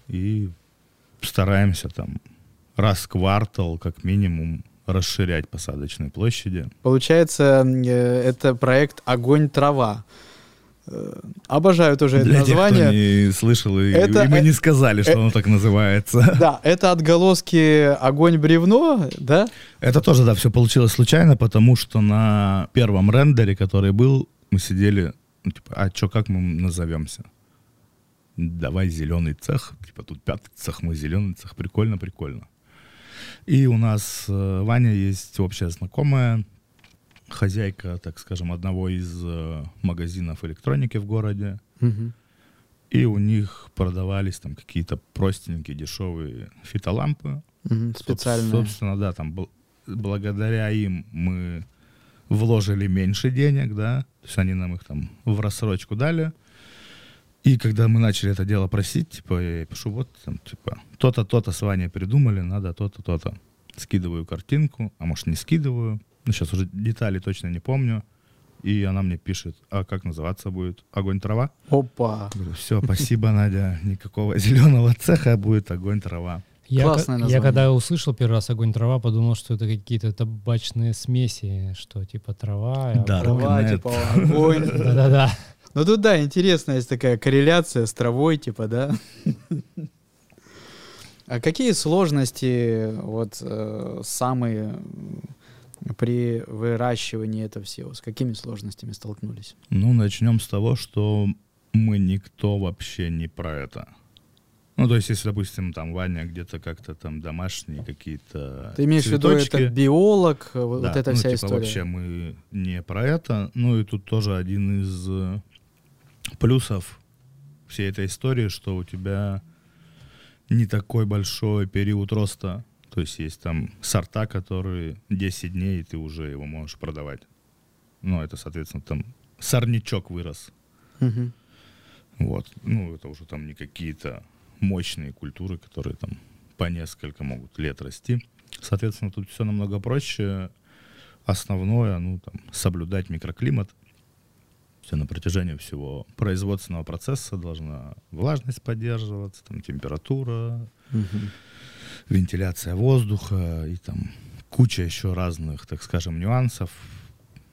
И стараемся там раз в квартал, как минимум, расширять посадочные площади. Получается, э, это проект «Огонь трава». Э, Обожаю тоже это Для тех, название. кто не слышал, и, Это- и мы э- не сказали, что э- оно так называется. Да, это отголоски «Огонь бревно», да? Это тоже, да, все получилось случайно, потому что на первом рендере, который был, мы сидели, ну, типа, а что, как мы назовемся? Давай зеленый цех, типа тут пятый цех, мы зеленый цех, прикольно, прикольно. И у нас э, Ваня есть общая знакомая, хозяйка, так скажем, одного из э, магазинов электроники в городе. И у них продавались там какие-то простенькие дешевые фитолампы. Соб- Специальные. Собственно, да, там бл- благодаря им мы вложили меньше денег, да, то есть они нам их там в рассрочку дали. И когда мы начали это дело просить, типа, я пишу, вот, там, типа, то-то, то-то с Ваней придумали, надо то-то, то-то. Скидываю картинку, а может не скидываю, ну, сейчас уже детали точно не помню. И она мне пишет, а как называться будет? Огонь трава? Опа. Говорю, все, спасибо, Надя, никакого зеленого цеха, будет огонь трава. Я, Классное ка- я название. когда услышал первый раз огонь трава, подумал, что это какие-то табачные смеси, что типа трава. и Да, огонь. Трава, типа огонь. Да-да-да. Ну тут, да, интересная есть такая корреляция с травой, типа, да? А какие сложности вот э, самые при выращивании этого всего? С какими сложностями столкнулись? Ну, начнем с того, что мы никто вообще не про это. Ну, то есть, если, допустим, там Ваня где-то как-то там домашние какие-то Ты имеешь в виду, цветочки. это биолог, э, вот Да, вот эта ну, вся типа, история? вообще мы не про это. Ну, и тут тоже один из э, плюсов всей этой истории, что у тебя не такой большой период роста. То есть есть там сорта, которые 10 дней, и ты уже его можешь продавать. Ну, это, соответственно, там сорнячок вырос. Мгм. Вот. Ну, это уже там не какие-то мощные культуры, которые там по несколько могут лет расти. Соответственно, тут все намного проще. Основное, ну, там, соблюдать микроклимат. Все на протяжении всего производственного процесса должна влажность поддерживаться, там, температура, Мгм. Вентиляция воздуха и там куча еще разных, так скажем, нюансов.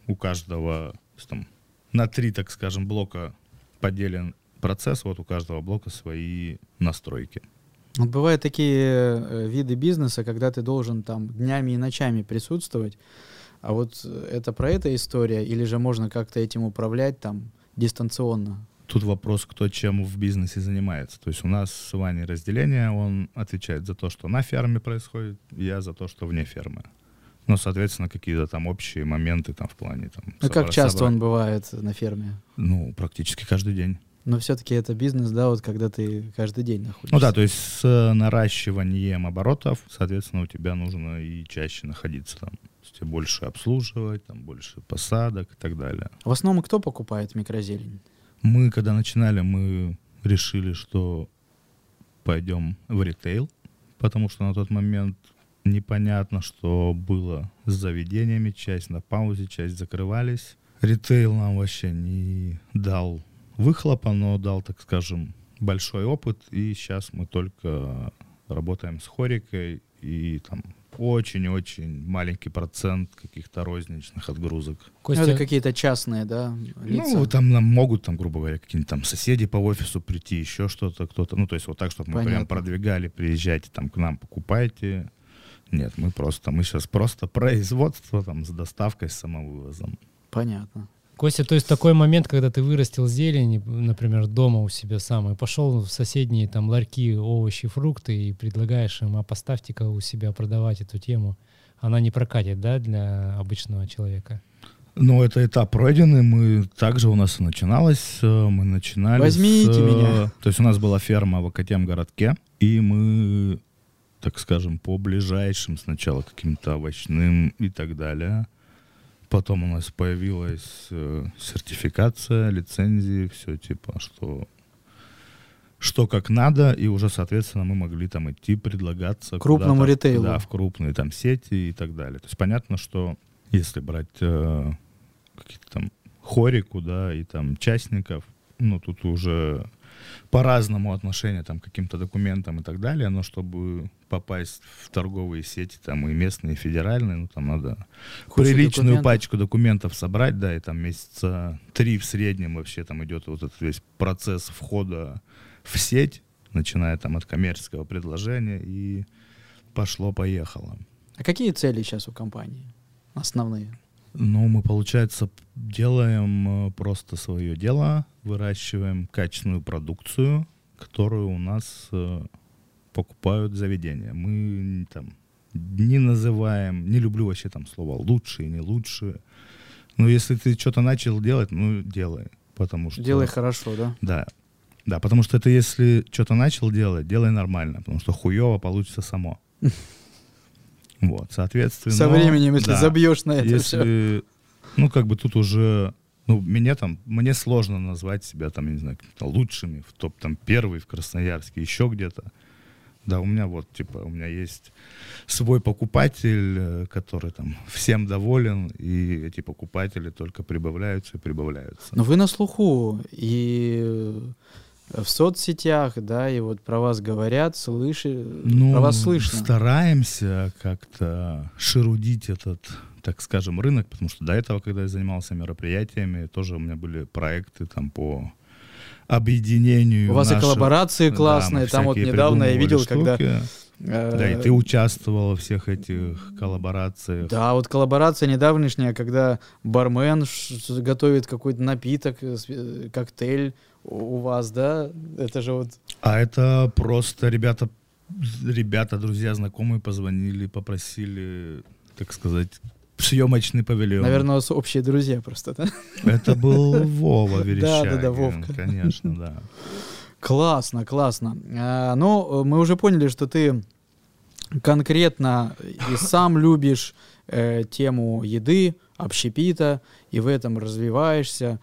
У каждого там, на три, так скажем, блока поделен процесс, вот у каждого блока свои настройки. Вот бывают такие э, виды бизнеса, когда ты должен там днями и ночами присутствовать, а вот э, это про это история, или же можно как-то этим управлять там дистанционно? Тут вопрос, кто чем в бизнесе занимается. То есть у нас с Ваней разделение, он отвечает за то, что на ферме происходит, я за то, что вне фермы. Ну, соответственно, какие-то там общие моменты там в плане там... Ну как часто собрать. он бывает на ферме? Ну, практически каждый день. Но все-таки это бизнес, да, вот когда ты каждый день находишься. Ну да, то есть с э, наращиванием оборотов, соответственно, у тебя нужно и чаще находиться там. То есть тебе больше обслуживать, там больше посадок и так далее. В основном кто покупает микрозелень? Мы, когда начинали, мы решили, что пойдем в ритейл, потому что на тот момент непонятно, что было с заведениями, часть на паузе, часть закрывались. Ритейл нам вообще не дал выхлопа, но дал, так скажем, большой опыт, и сейчас мы только работаем с хорикой, и там очень-очень маленький процент каких-то розничных отгрузок. Ну, Костя, это какие-то частные, да, лица? Ну, там нам могут, там, грубо говоря, какие-нибудь там соседи по офису прийти, еще что-то, кто-то. Ну, то есть вот так, чтобы мы прям Понятно. продвигали, приезжайте там к нам, покупайте. Нет, мы просто, мы сейчас просто производство там с доставкой, с самовывозом. Понятно. Костя, то есть такой момент, когда ты вырастил зелень, например, дома у себя сам, и пошел в соседние там ларьки, овощи, фрукты, и предлагаешь им, а поставьте-ка у себя продавать эту тему, она не прокатит, да, для обычного человека? Но это этап пройденный, мы также у нас и начиналось, э, мы начинали Возьмите с, э, меня. То есть у нас была ферма в Акатем городке, и мы, так скажем, по ближайшим сначала каким-то овощным и так далее. Потом у нас появилась э, сертификация, лицензии, все типа, что что как надо, и уже, соответственно, мы могли там идти, предлагаться. Крупному ритейлу. Да, в крупные там сети и так далее. То есть понятно, что если брать э, какие-то там хорику, да, и там частников, ну, тут уже по-разному отношение там к каким-то документам и так далее, но чтобы попасть в торговые сети, там и местные, и федеральные, ну, там надо Куча приличную документов. пачку документов собрать, да, и там месяца три в среднем вообще там идет вот этот весь процесс входа в сеть, начиная там от коммерческого предложения, и пошло-поехало. А какие цели сейчас у компании? Основные. Ну, мы, получается, делаем э, просто свое дело, выращиваем качественную продукцию, которую у нас э, покупают заведения. Мы там не называем, не люблю вообще там слово лучшие, не лучшие. Но если ты что-то начал делать, ну, делай. Потому что... Делай хорошо, да? Да. Да, потому что это если что-то начал делать, делай нормально, потому что хуево получится само. Вот, соответственно... Со временем, если да. забьешь на это все. Если, ну, как бы тут уже, ну, мне там, мне сложно назвать себя там, я не знаю, какими-то лучшими, в топ там первый в Красноярске, еще где-то. Да, у меня вот, типа, у меня есть свой покупатель, э, который там всем доволен, и эти покупатели только прибавляются и прибавляются. Но вы на слуху и в соцсетях, да, и вот про вас говорят, слыши, Ну, про вас слышно. стараемся как-то шерудить этот, так скажем, рынок, потому что до этого, когда я занимался мероприятиями, тоже у меня были проекты там по объединению. У вас и наших- коллаборации Да, классные, мы там вот недавно я видел, когда... штуки. э, Да, и ты участвовал во всех этих коллаборациях. Да, вот коллаборация недавнешняя, когда бармен готовит какой-то напиток, э, э, коктейль у вас, да? Это же вот А это просто ребята, ребята, друзья, знакомые позвонили, попросили, так сказать, съемочный павильон. Наверное, у вас общие друзья просто, да? Это был Вова Верещагин. Да, да, да, Вовка. Конечно, да. Классно, классно. А, ну, мы уже поняли, что ты конкретно и сам любишь э, тему еды, общепита, и в этом развиваешься.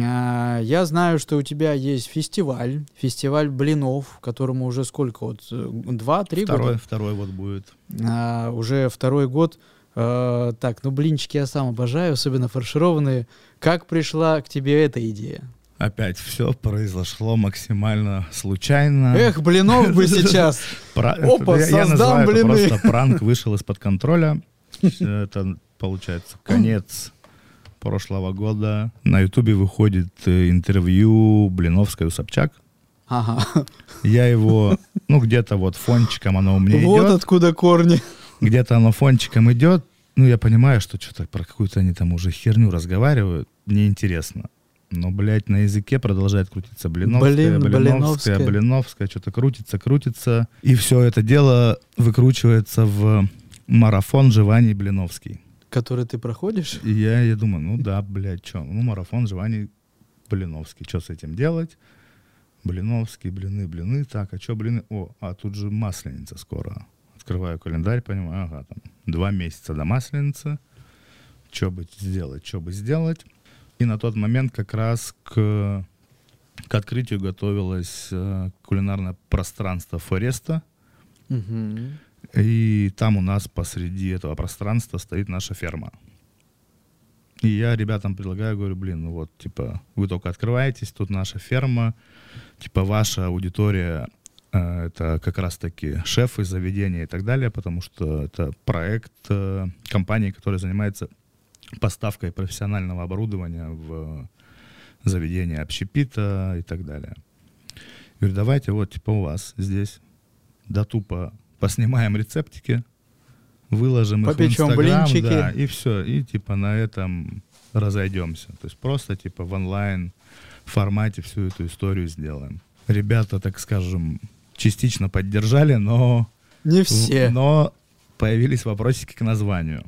А, я знаю, что у тебя есть фестиваль, фестиваль блинов, которому уже сколько, вот э, два-три года? Второй, вот будет. А, уже второй год. А, так, ну блинчики я сам обожаю, особенно фаршированные. Как пришла к тебе эта идея? Опять все произошло максимально случайно. Эх, блинов бы сейчас. Опа, создам блины. просто пранк вышел из-под контроля. Это получается конец прошлого года. На Ютубе выходит э, интервью Блиновской у Собчак. Ага. Я его, ну, где-то вот фончиком оно у меня Вот идет. откуда корни. Где-то оно фончиком идет. Ну, я понимаю, что что-то про какую-то они там уже херню разговаривают. Мне интересно. Но, блядь, на языке продолжает крутиться Блиновская, Блин, Блиновская, Блиновская. Блиновская, что-то крутится, крутится. И все это дело выкручивается в марафон Живаний Блиновский. Который ты проходишь? И я, я думаю, ну да, блядь, что? Ну, марафон Живаний Блиновский. Что с этим делать? Блиновский, блины, блины. Так, а что блины? О, а тут же масленица скоро. Открываю календарь, понимаю, ага, там два месяца до масленицы. Что бы сделать, что бы сделать? И на тот момент как раз к, к открытию готовилось э, кулинарное пространство Фореста. Мгм. И там у нас посреди этого пространства стоит наша ферма. И я ребятам предлагаю, говорю, блин, ну вот, типа, вы только открываетесь, тут наша ферма, типа, ваша аудитория э, это как раз-таки шефы заведения и так далее, потому что это проект э, компании, которая занимается поставкой профессионального оборудования в заведение общепита и так далее. Говорю, давайте вот, типа, у вас здесь, да тупо поснимаем рецептики, выложим их в Попечем Инстаграм, блинчики. да, и все, и типа на этом разойдемся. То есть просто типа в онлайн формате всю эту историю сделаем. Ребята, так скажем, частично поддержали, но, Не все. но появились вопросики к названию.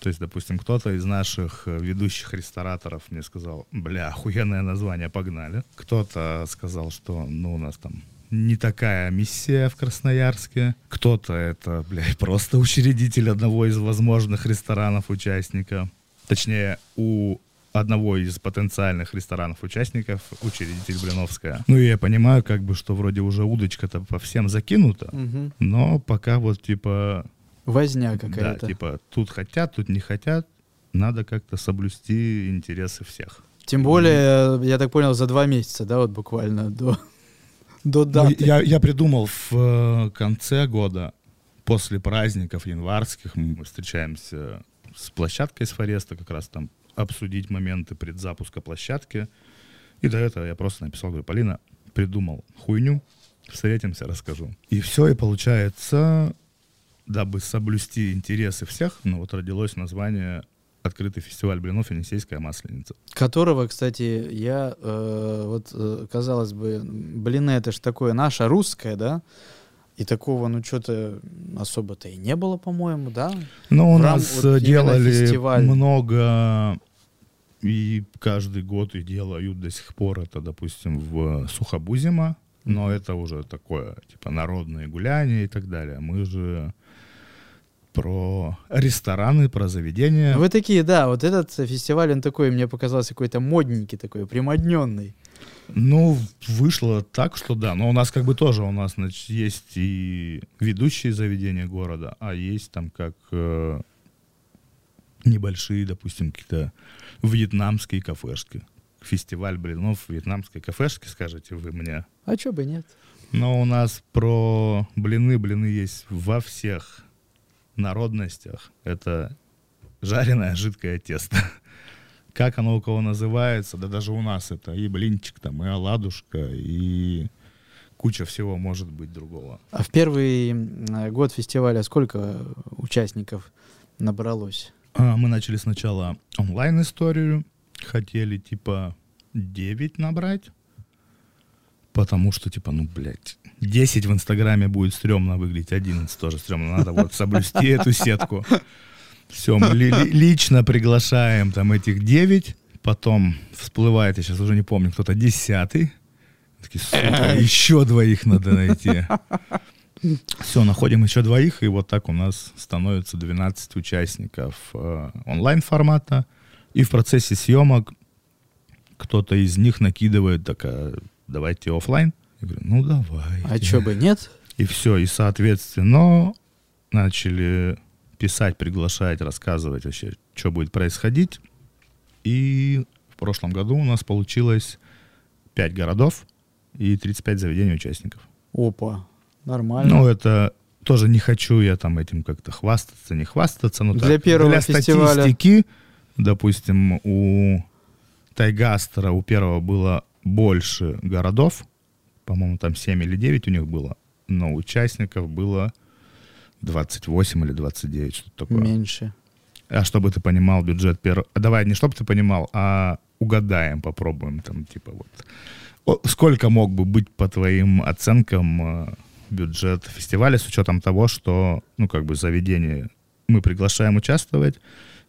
То есть, допустим, кто-то из наших э, ведущих рестораторов мне сказал, бля, охуенное название, погнали. Кто-то сказал, что, ну, у нас там не такая миссия в Красноярске. Кто-то это, блядь, просто учредитель одного из возможных ресторанов участника. Точнее, у одного из потенциальных ресторанов участников учредитель Блиновская. Ну и я понимаю, как бы, что вроде уже удочка-то по всем закинута, Мгм. но пока вот типа Возня да, какая-то. типа тут хотят, тут не хотят, надо как-то соблюсти интересы всех. Тем более, я так понял, за два месяца, да, вот буквально до, до Ну, даты. я, я придумал в э, конце года, после праздников январских, мы встречаемся с площадкой с Фореста, как раз там обсудить моменты предзапуска площадки. И до этого я просто написал, говорю, Полина, придумал хуйню, встретимся, расскажу. И все, и получается, дабы соблюсти интересы всех, ну вот родилось название «Открытый фестиваль блинов Енисейская масленица». Которого, кстати, я, э, вот, э, казалось бы, блин, это ж такое наше русское, да? И такого, ну, что-то особо-то и не было, по-моему, да? Ну, у рам- нас вот э, делали фестиваль. много, и каждый год и делают до сих пор это, допустим, в Сухобузимо, но это уже такое, типа, народные гуляния и так далее. Мы же про рестораны, про заведения. Вы такие, да, вот этот фестиваль, он такой, мне показался какой-то модненький такой, примодненный. Ну, вышло так, что да. Но у нас как бы тоже, у нас значит, есть и ведущие заведения города, а есть там как э, небольшие, допустим, какие-то вьетнамские кафешки. Фестиваль блинов вьетнамской кафешки, скажете вы мне. А чё бы нет? Но у нас про блины, блины есть во всех народностях. Это жареное жидкое тесто. Как оно у кого называется, да даже у нас это и блинчик там, и оладушка, и куча всего может быть другого. А в первый год фестиваля сколько участников набралось? А, Мы начали сначала онлайн-историю, хотели типа 9 набрать. Потому что, типа, ну, блядь, 10 в Инстаграме будет стрёмно выглядеть, 11 тоже стрёмно. Надо вот соблюсти эту сетку. Все, мы ли- ли- лично приглашаем там этих 9, потом всплывает, я сейчас уже не помню, кто-то десятый. Такие, сука, еще двоих надо найти. Все, находим еще двоих, и вот так у нас становится 12 участников э, онлайн-формата. И в процессе съемок кто-то из них накидывает, такая, давайте оффлайн. Я говорю, ну давай. А чё бы нет? И все, и соответственно начали писать, приглашать, рассказывать вообще, что будет происходить. И в прошлом году у нас получилось 5 городов и 35 заведений участников. Опа, нормально. Ну, это тоже не хочу я там этим как-то хвастаться, не хвастаться. Но Для так, первого для фестиваля. статистики, допустим, у Тайгастера у первого было больше городов, по-моему, там 7 или 9 у них было, но участников было 28 или 29, что-то такое. Меньше. А чтобы ты понимал бюджет первого... Давай, не чтобы ты понимал, а угадаем, попробуем там, типа вот. Сколько мог бы быть, по твоим оценкам, э, бюджет фестиваля с учетом того, что, ну, как бы заведение мы приглашаем участвовать,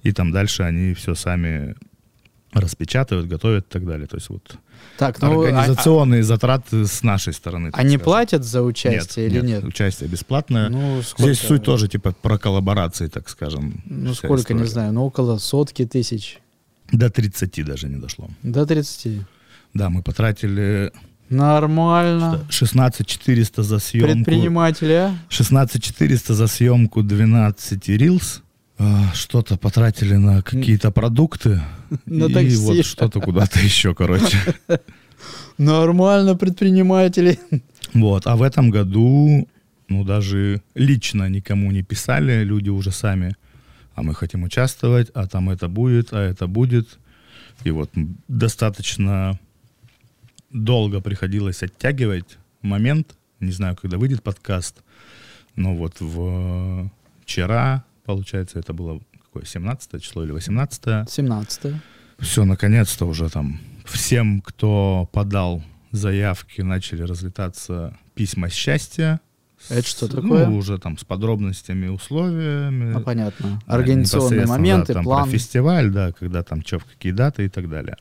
и там дальше они все сами распечатывают, готовят и так далее. То есть вот Так, ну, а- организационные затраты с нашей стороны. а, они скажем. платят за участие или нет? Участие бесплатное. Ну, сколько? Здесь суть тоже типа про коллаборации, так скажем. Ну, сколько, не история. знаю, ну, около сотки тысяч. До 30 даже не дошло. До 30. Да, мы потратили Нормально. 16 400 за съемку. Предприниматели, а? 16 400 за съемку 12 рилс. А, Что-то потратили на какие-то продукты. На и такси. вот что-то куда-то еще, короче. Нормально, предприниматели. Вот. А в этом году, ну, даже лично никому не писали, люди уже сами, а мы хотим участвовать, а там это будет, а это будет. И вот достаточно долго приходилось оттягивать момент, не знаю, когда выйдет подкаст, но вот в вчера, получается, это было какое, 17 число или 18 17 все, наконец-то уже там всем, кто подал заявки, начали разлетаться письма счастья. Это С- что такое? Ну, уже там с подробностями, условиями. Ну, понятно. Организационные моменты, да, там план. Про фестиваль, да, когда там что, в какие даты и так далее.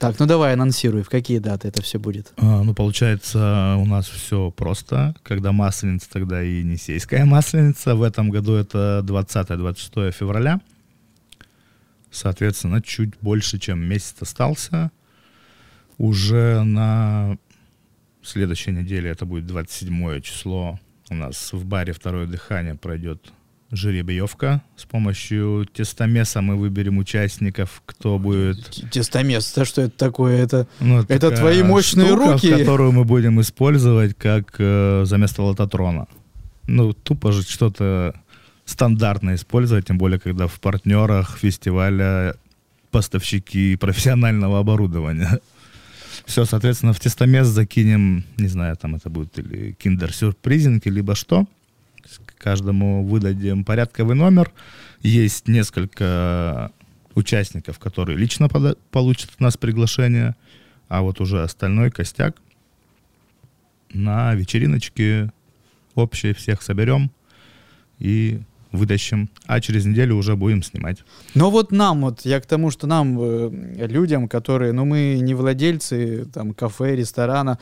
Так, ну давай анонсируй, в какие даты это все будет. А, ну, получается, у нас все просто. Когда масленица, тогда и Енисейская масленица. В этом году это 20-26 февраля. Соответственно, чуть больше, чем месяц остался. Уже на следующей неделе, это будет 27 число, у нас в баре «Второе дыхание» пройдет жеребьевка. С помощью тестомеса мы выберем участников, кто будет Тестомес, это что это такое? Это ну, Это твои мощные штука, руки? которую мы будем использовать как э, заместо лототрона. Ну, тупо же что-то стандартно использовать, тем более, когда в партнерах фестиваля поставщики профессионального оборудования. Все, соответственно, в тестомес закинем, не знаю, там это будет или киндер-сюрпризинг, либо что. Каждому выдадим порядковый номер. Есть несколько участников, которые лично получат от нас приглашение, а вот уже остальной костяк на вечериночке общие всех соберем и вытащим. А через неделю уже будем снимать. Но вот нам, вот я к тому, что нам, э, людям, которые, ну мы не владельцы там кафе, ресторана,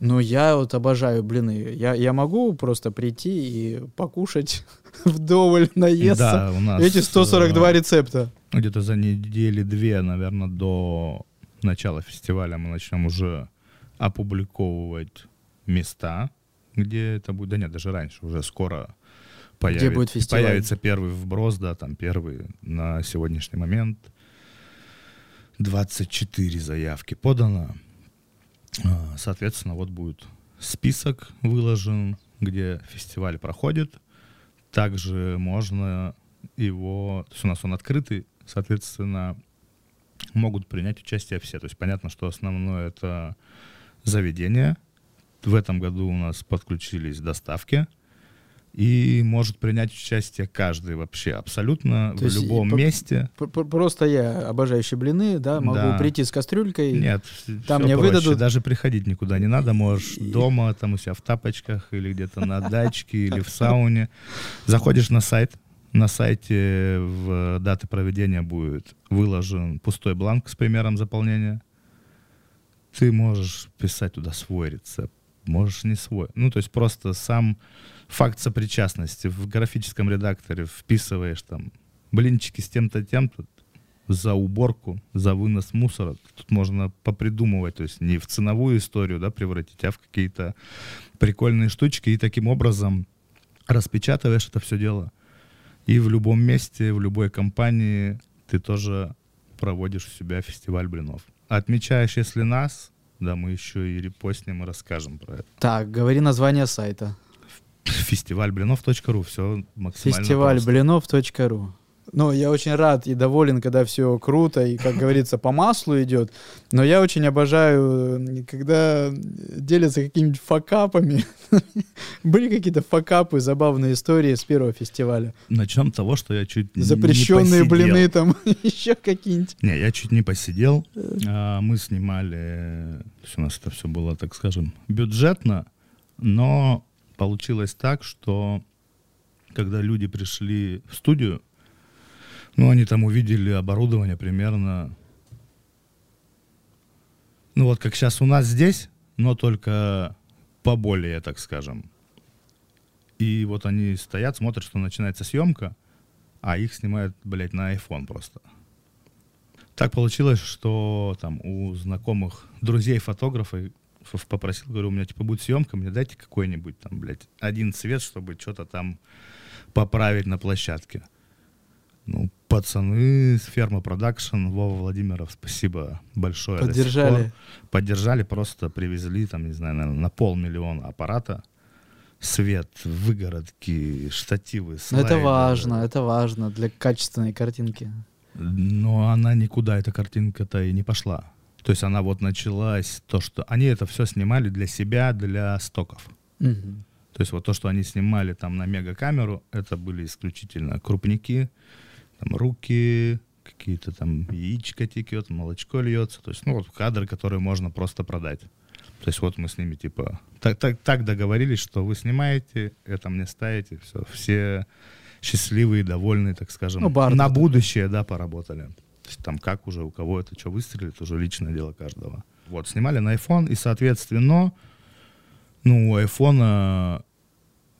но я вот обожаю блины. Я, я могу просто прийти и покушать вдоволь, наесться. Да, у нас Эти 142 э, рецепта. где-то за недели две, наверное, до начала фестиваля мы начнем уже опубликовывать места, где это будет. Да нет, даже раньше, уже скоро появится, будет фестиваль? появится первый вброс, да, там первый на сегодняшний момент. 24 заявки подано. А, Соответственно, вот будет список выложен, где фестиваль проходит. Также можно его... То есть у нас он открытый, соответственно, могут принять участие все. То есть понятно, что основное это заведение. В этом году у нас подключились доставки. И может принять участие каждый вообще, абсолютно То в любом по- месте. Просто я, обожающий блины, да, могу Да. прийти с кастрюлькой. Нет, Там мне проще. выдадут- Даже приходить никуда не надо. Можешь И- дома, там у себя в тапочках или где-то на дачке или в сауне. Заходишь на сайт. На сайте в даты проведения будет выложен пустой бланк с примером заполнения. Ты можешь писать туда свой рецепт, можешь не свой. Ну, то есть просто сам факт сопричастности в графическом редакторе вписываешь там блинчики с тем-то, тем-то, за уборку, за вынос мусора. Тут можно попридумывать, то есть не в ценовую историю да, превратить, а в какие-то прикольные штучки. И таким образом распечатываешь это все дело. И в любом месте, в любой компании ты тоже проводишь у себя фестиваль блинов. Отмечаешь, если нас, да, мы еще и репостнем и расскажем про это. Так, говори название сайта. Фестивальблинов.ру, все максимально Фестиваль просто. блинов.ру. Ну, я очень рад и доволен, когда все круто и, как говорится, по маслу идет. Но я очень обожаю, э, когда делятся какими-нибудь факапами. Были какие-то факапы, забавные истории с первого фестиваля. Начнем с того, что я чуть не Запрещенные блины там, еще какие-нибудь. Не, я чуть не посидел. А, Мы снимали, у нас это все было, так скажем, бюджетно, но получилось так, что когда люди пришли в студию, ну, они там увидели оборудование примерно, ну, вот как сейчас у нас здесь, но только поболее, так скажем. И вот они стоят, смотрят, что начинается съемка, а их снимают, блядь, на iPhone просто. Так получилось, что там у знакомых друзей фотографов ф- попросил, говорю, у меня типа будет съемка, мне дайте какой-нибудь там, блядь, один цвет, чтобы что-то там поправить на площадке. Ну, пацаны с фермы продакшн, Вова Владимиров, спасибо большое. Поддержали. Поддержали, просто привезли там, не знаю, наверное, на полмиллиона аппарата. Свет, выгородки, штативы, Но это важно, это важно для качественной картинки. Но она никуда, эта картинка-то и не пошла. То есть она вот началась, то, что они это все снимали для себя, для стоков. Мгм. То есть вот то, что они снимали там на мегакамеру, это были исключительно крупники, там руки, какие-то там яичко текет, молочко льется. То есть, ну, вот кадры, которые можно просто продать. То есть вот мы с ними типа так, так, так договорились, что вы снимаете, это мне ставите, все, все счастливые, довольные, так скажем, Ну, бартер на будущее, да, поработали. Есть там как уже, у кого это что выстрелит, уже личное дело каждого. Вот, снимали на iPhone, и, соответственно, ну, у айфона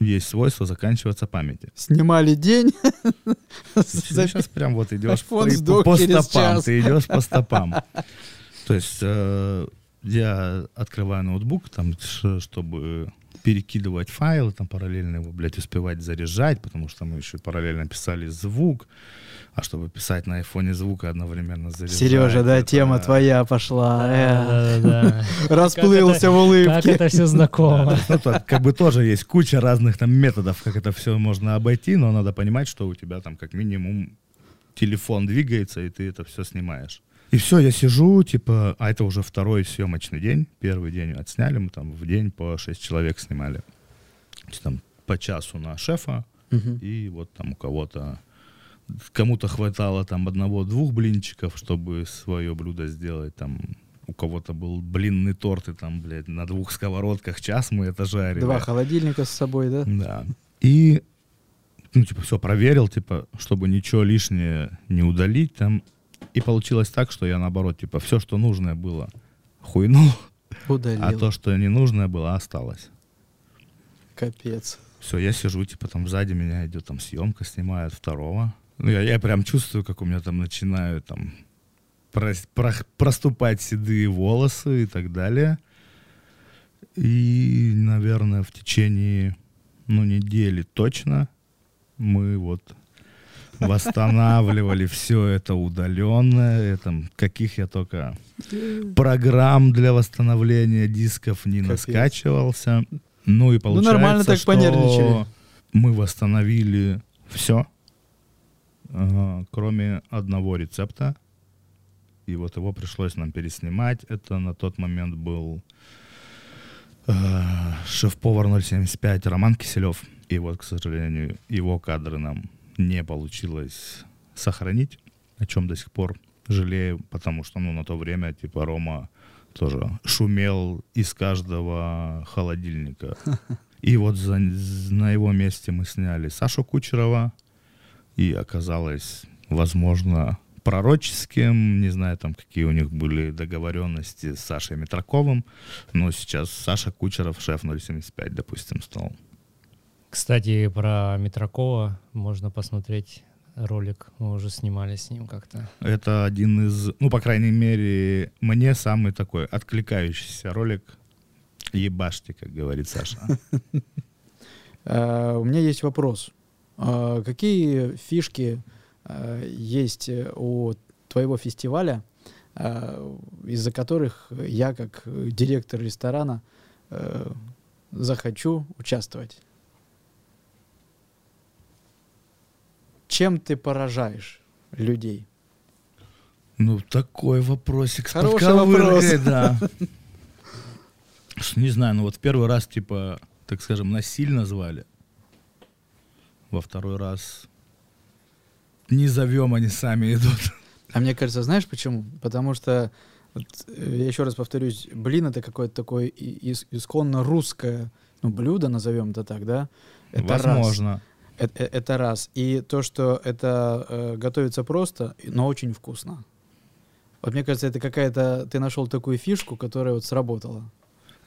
есть свойство заканчиваться памяти. Снимали день. Сейчас прям вот идешь по, iPhone по стопам, ты идешь по стопам. То есть э, я открываю ноутбук, там, чтобы перекидывать файлы, там параллельно его, блядь, успевать заряжать, потому что мы еще параллельно писали звук, а чтобы писать на айфоне звук и одновременно заряжать. Сережа, да, это- тема твоя пошла. э. Да-да-да. Расплылся в Как улыбке. это все знакомо. Ну, как бы тоже есть куча разных там методов, как это все можно обойти, но надо понимать, что у тебя там как минимум телефон двигается, и ты это все снимаешь. И все, я сижу, типа, а это уже второй съемочный день. Первый день отсняли, мы там в день по 6 человек снимали. Там по часу на шефа, Мгм. и вот там у кого-то кому-то хватало там одного-двух блинчиков, чтобы свое блюдо сделать, там у кого-то был блинный торт, и там, блядь, на двух сковородках час мы это жарили. Два холодильника с собой, да? Да. И, ну, типа, все проверил, типа, чтобы ничего лишнее не удалить там. И получилось так, что я, наоборот, типа, все, что нужное было, хуйнул, а Удалил. то, что ненужное было, осталось. Капец. Все, я сижу, типа, там сзади меня идет там съемка, снимают второго. Ну, я, я прям чувствую, как у меня там начинают там прос- про- проступать седые волосы и так далее. И, наверное, в течение, ну, недели точно мы вот восстанавливали все это удаленное, там, каких я только программ для восстановления дисков не Капец. наскачивался. Ну и получается, нормально так что понервничали. мы восстановили все, кроме одного рецепта. И вот его пришлось нам переснимать. Это на тот момент был э, шеф-повар 075 Роман Киселев. И вот, к сожалению, его кадры нам не получилось сохранить, о чем до сих пор жалею, потому что ну, на то время типа Рома тоже шумел из каждого холодильника. И вот за, на его месте мы сняли Сашу Кучерова, и оказалось, возможно, пророческим, не знаю, там, какие у них были договоренности с Сашей Митраковым, но сейчас Саша Кучеров, шеф 075, допустим, стал. Кстати, про Митракова можно посмотреть ролик. Мы уже снимали с ним как-то. Это один из, ну, по крайней мере, мне самый такой откликающийся ролик. Ебашьте, как говорит Саша. А, у меня есть вопрос. А, какие фишки а, есть у твоего фестиваля, из-за которых я, как директор ресторана, захочу участвовать? Чем ты поражаешь людей? Ну, такой вопросик. Хороший вопрос. Да. Не знаю, ну вот в первый раз, типа, так скажем, насильно звали. Во второй раз не зовем, они сами идут. А мне кажется, знаешь почему? Потому что, вот, э, я еще раз повторюсь, блин, это какое-то такое ис- исконно русское ну, блюдо, назовем это так, да? Это раз. Возможно. Э- э- Это раз. И то, что это э, готовится просто, но очень вкусно. Вот мне кажется, это какая-то... Ты нашел такую фишку, которая вот сработала.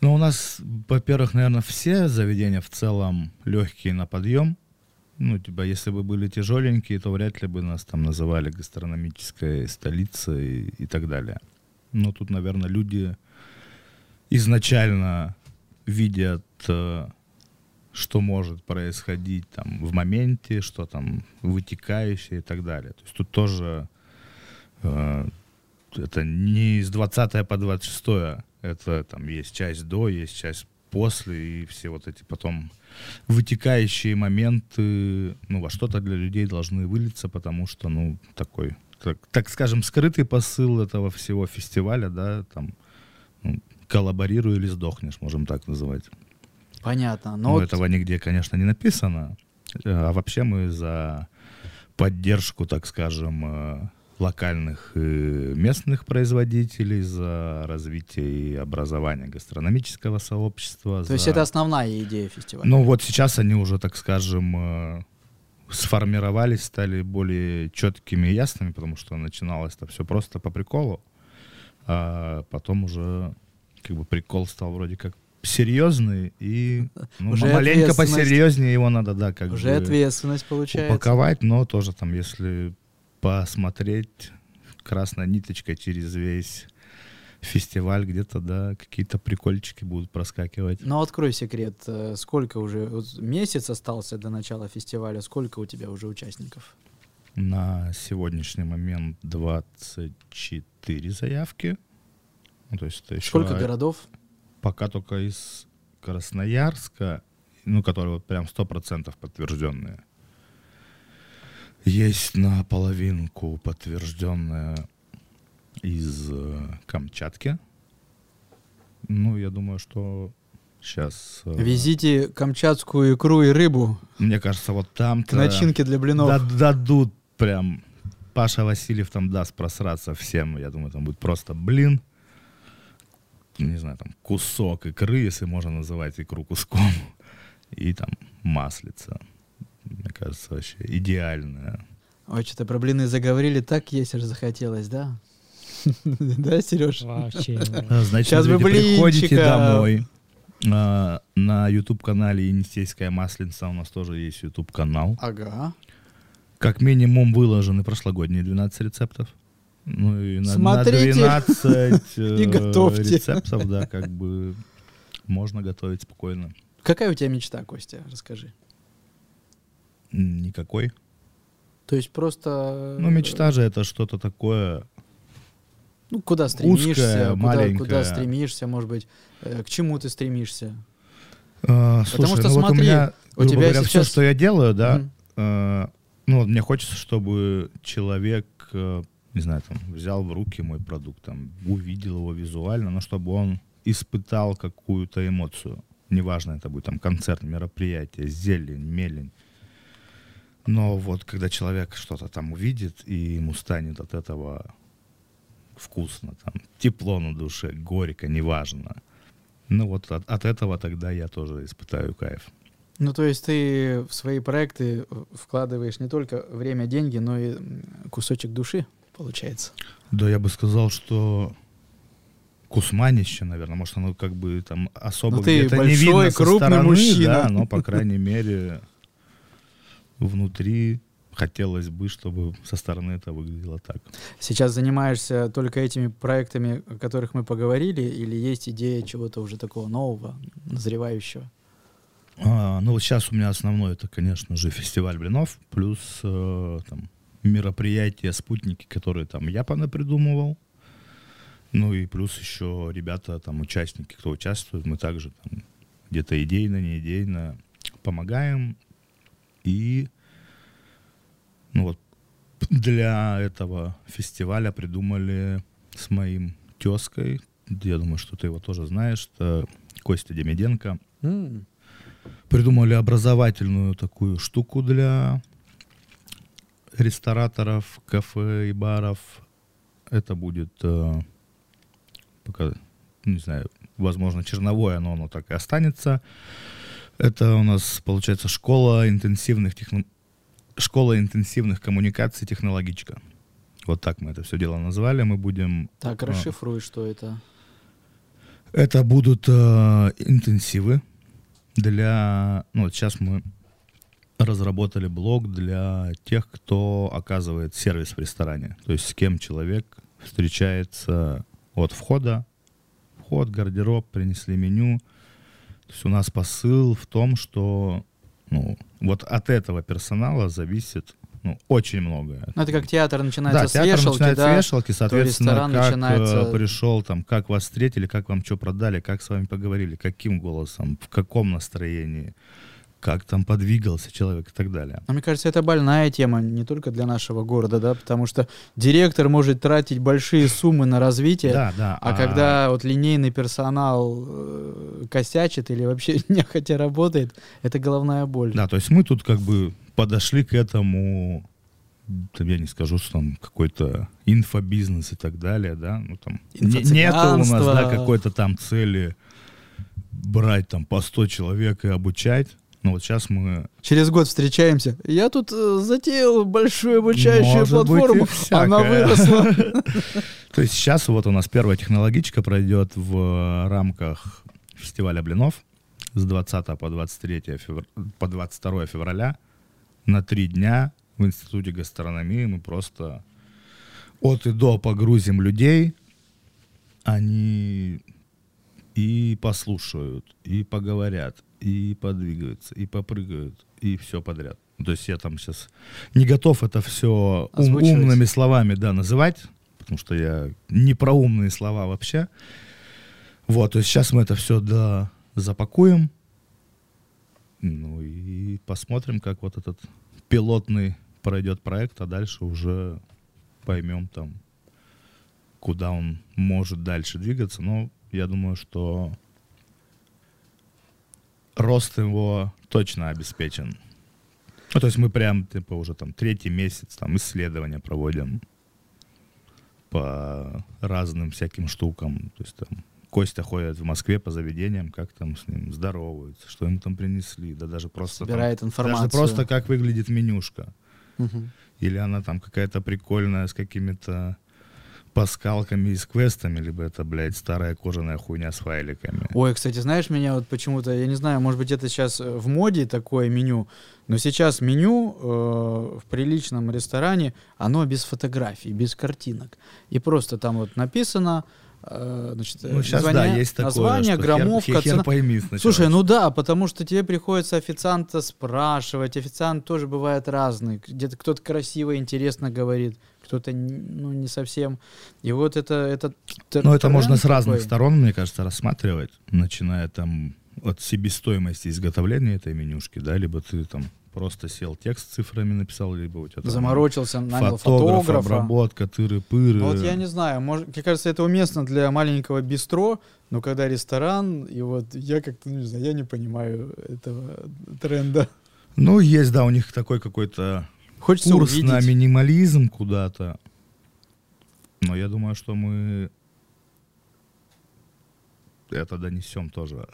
Ну, у нас, во-первых, наверное, все заведения в целом легкие на подъем. Ну, типа, если бы были тяжеленькие, то вряд ли бы нас там называли гастрономической столицей и так далее. Но тут, наверное, люди изначально видят, э, что может происходить там в моменте, что там вытекающее и так далее. То есть тут тоже э, это не с 20 по 26 это там есть часть до, есть часть после, и все вот эти потом вытекающие моменты, ну, во что-то для людей должны вылиться, потому что, ну, такой, так, так скажем, скрытый посыл этого всего фестиваля, да, там, ну, коллаборируй или сдохнешь, можем так называть. Понятно. Но Но вот- этого нигде, конечно, не написано. Э, А вообще мы за поддержку, так скажем, э, локальных и местных производителей, за развитие и образование гастрономического сообщества. То есть за- это основная идея фестиваля. Ну вот сейчас они уже, так скажем, э, сформировались, стали более четкими и ясными, потому что начиналось это все просто по приколу, а потом уже как бы прикол стал вроде как серьезный и ну, Уже маленько посерьезнее его надо, да, как Уже бы ответственность получается. упаковать, но тоже там, если посмотреть красной ниточкой через весь фестиваль, где-то, да, какие-то прикольчики будут проскакивать. Ну, открой секрет. э, Сколько уже? вот месяц остался до начала фестиваля. Сколько у тебя уже участников? На сегодняшний момент 24 заявки. Ну, то есть это еще Сколько городов? Пока только из Красноярска, ну, которые вот прям 100% подтвержденные. Есть наполовинку подтвержденная из э, Камчатки. Ну, я думаю, что сейчас... Везите камчатскую икру и рыбу Мне кажется, вот там к начинке для блинов. Да- дадут прям. Паша Васильев там даст просраться всем. Я думаю, там будет просто блин. Не знаю, там кусок икры, если можно называть икру куском. И там маслица. Мне кажется, вообще идеальная. Ой, что-то про блины заговорили, так есть аж захотелось, да? Да, Сереж? Вообще. Значит, Сейчас смотрите, приходите домой. А, На YouTube-канале Енисейская Масленица у нас тоже есть YouTube-канал. Ага. Как минимум выложены прошлогодние 12 рецептов. Ну и на, на Смотрите 12 и э, готовьте. рецептов, да, как бы можно готовить спокойно. Какая у тебя мечта, Костя? Расскажи. Никакой. То есть просто... Ну, мечта же это что-то такое. Ну, куда стремишься? узкая, куда, маленькая. куда стремишься, может быть? э, К чему ты стремишься? А, слушай, что ну вот у смотри, меня, у тебя говоря, все, сейчас- что я делаю, да, Мгм. э, ну, мне хочется, чтобы человек, э, не знаю, там, взял в руки мой продукт, там, увидел его визуально, но чтобы он испытал какую-то эмоцию. Неважно, это будет там концерт, мероприятие, зелень, мелень. Но вот когда человек что-то там увидит, и ему станет от этого вкусно, там, тепло на душе, горько, неважно. Ну вот от, от этого тогда я тоже испытаю кайф. Ну, то есть ты в свои проекты вкладываешь не только время, деньги, но и кусочек души, получается. Да, я бы сказал, что кусманище, наверное, может, оно как бы там особо ну, ты где-то большой, не видно со крупный стороны, мужчина. да, но, по крайней мере, внутри хотелось бы, чтобы со стороны это выглядело так. Сейчас занимаешься только этими проектами, о которых мы поговорили, или есть идея чего-то уже такого нового, назревающего? А, ну вот сейчас у меня основной это, конечно же, фестиваль блинов, плюс э, там, мероприятия, спутники, которые там я понапридумывал. Ну и плюс еще ребята, там, участники, кто участвует, мы также там где-то идейно, не идейно помогаем. И ну вот для этого фестиваля придумали с моим тезкой, я думаю, что ты его тоже знаешь, это Костя Демиденко. М, Придумали образовательную такую штуку для рестораторов, кафе и баров. Это будет э, пока, не знаю, возможно, черновое, но оно так и останется. Это у нас, получается, школа интенсивных, техно... школа интенсивных коммуникаций технологичка. Вот так мы это все дело назвали. Мы будем... Так, а, расшифруй, что это. Это будут э, интенсивы для... Ну, вот сейчас мы разработали блог для тех, кто оказывает сервис в ресторане. То есть с кем человек встречается от входа, вход, гардероб, принесли меню. То есть у нас посыл в том, что ну, вот от этого персонала зависит ну, очень многое. Ну, это как театр начинается да, с театр вешалки, начинается да? с вешалки, соответственно, как начинается- э, пришел, там, как вас встретили, как вам что продали, как с вами поговорили, каким голосом, в каком настроении, как там подвигался человек и так далее. А мне кажется, это больная тема не только для нашего города, да, потому что директор может тратить большие суммы на развитие, Да, да. а, когда вот линейный персонал э, косячит или вообще нехотя работает, это головная боль. Да, то есть мы тут как бы подошли к этому, там, я не скажу, что там какой-то инфобизнес и так далее, да, ну там не- нету у нас, да, какой-то там цели брать там по 100 человек и обучать. Ну вот сейчас мы... Через год встречаемся. Я тут э, затеял большую обучающую Может быть, платформу. Она всякое. выросла. То есть сейчас вот у нас первая технологичка пройдет в рамках фестиваля блинов с 20 по 23 февр... по 22 февраля на три дня в Институте гастрономии мы просто от и до погрузим людей, они и послушают, и поговорят, и подвигаются, и попрыгают, и все подряд. То есть я там сейчас не готов это все Озвучивать. умными словами, да, называть, потому что я не про умные слова вообще. Вот, то есть сейчас мы это все да, запакуем, ну и посмотрим, как вот этот пилотный пройдет проект, а дальше уже поймем там, куда он может дальше двигаться. Но я думаю, что рост его точно обеспечен. Ну, то есть мы прям, типа, уже там третий месяц там исследования проводим по разным всяким штукам. То есть там Костя ходит в Москве по заведениям, как там с ним здороваются, что им там принесли, да даже просто там- Собирает информацию. даже просто как выглядит менюшка. Мгм. Или она там какая-то прикольная с какими-то паскалками и с квестами, либо это, блядь, старая кожаная хуйня с файликами. Ой, кстати, знаешь, меня вот почему-то, я не знаю, может быть, это сейчас э, в моде такое меню, но сейчас меню э, в приличном ресторане, оно без фотографий, без картинок. И просто там вот написано, э, значит, Ну, сейчас, название, да, есть такое, название, что граммовка, хер, хер цена. пойми сначала. Слушай, ну да, потому что тебе приходится официанта спрашивать. Официант тоже бывает разный. Где-то кто-то красиво, интересно говорит, кто-то ну, не совсем. И вот это... это Ну, это можно с разных такой. сторон, мне кажется, рассматривать, начиная там от себестоимости изготовления этой менюшки, да, либо ты там просто сел текст с цифрами написал, либо у тебя там Заморочился, нанял фотограф, фотографа. обработка, тыры-пыры. Ну, вот я не знаю, может, мне кажется, это уместно для маленького бистро, но когда ресторан, и вот я как-то, ну, не знаю, я не понимаю этого тренда. Ну, есть, да, у них такой какой-то Хочется курс увидеть. на минимализм куда-то. Но я думаю, что мы это донесем тоже.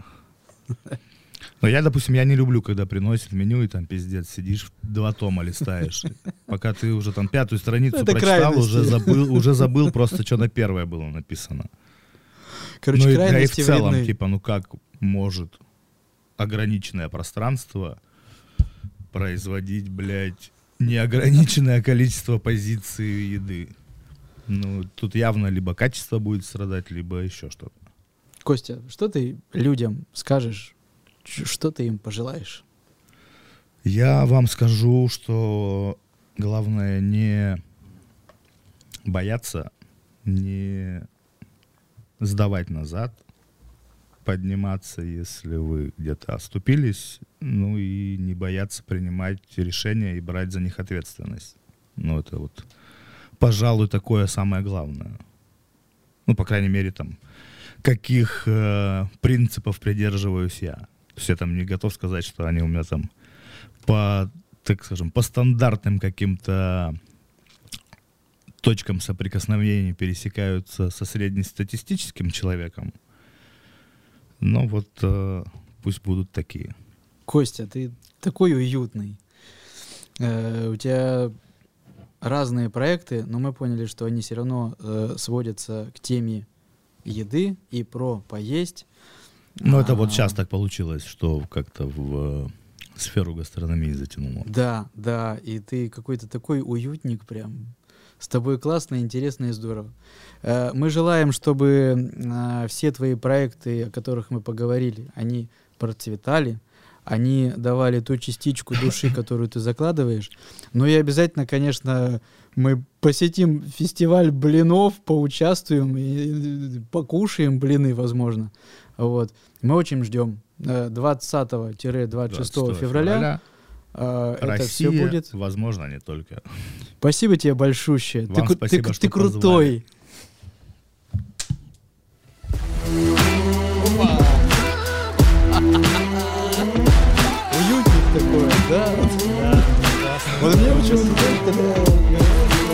Но я, допустим, я не люблю, когда приносят меню и там пиздец сидишь, два тома листаешь. Пока ты уже там пятую страницу Это прочитал, крайности. уже забыл, уже забыл просто, что на первое было написано. Короче, ну и, да и в целом, вредны. типа, ну как может ограниченное пространство производить, блядь, неограниченное количество позиций еды? Ну, тут явно либо качество будет страдать, либо еще что-то. Костя, что ты людям скажешь? Что ты им пожелаешь? Я вам скажу, что главное не бояться, не сдавать назад, подниматься, если вы где-то оступились, ну и не бояться принимать решения и брать за них ответственность. Ну, это вот, пожалуй, такое самое главное. Ну, по крайней мере, там, каких э, принципов придерживаюсь я. То есть я там не готов сказать, что они у меня там по, так скажем, по стандартным каким-то точкам соприкосновения пересекаются со среднестатистическим человеком. Но вот э, пусть будут такие. Костя, ты такой уютный. Э, у тебя разные проекты, но мы поняли, что они все равно э, сводятся к теме еды и про поесть. Но это вот А, сейчас так получилось, что как-то в э, сферу гастрономии затянуло. Да, да, и ты какой-то такой уютник прям. С тобой классно, интересно и здорово. Э, Мы желаем, чтобы э, все твои проекты, о которых мы поговорили, они процветали, они давали ту частичку души, которую ты закладываешь. Ну и обязательно, конечно, мы посетим фестиваль блинов, поучаствуем и покушаем блины, возможно. Вот. Мы очень ждем. Э, 20-26 26 февраля э, это Россия, все будет. возможно, не только. Спасибо тебе большущее. Ты, Вам ты, спасибо, ку- что ты крутой. Уютник такой, да? Вот мне почему-то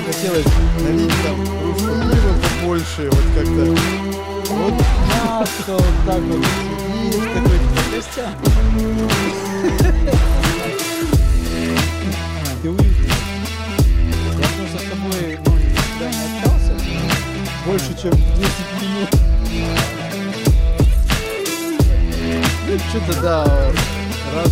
хотелось налить там пива побольше, вот как-то вот так вот сидишь, такой. Ты уютный. Я просто с тобой ну, никогда не общался больше, чем 10 минут. Ну, что-то да, раз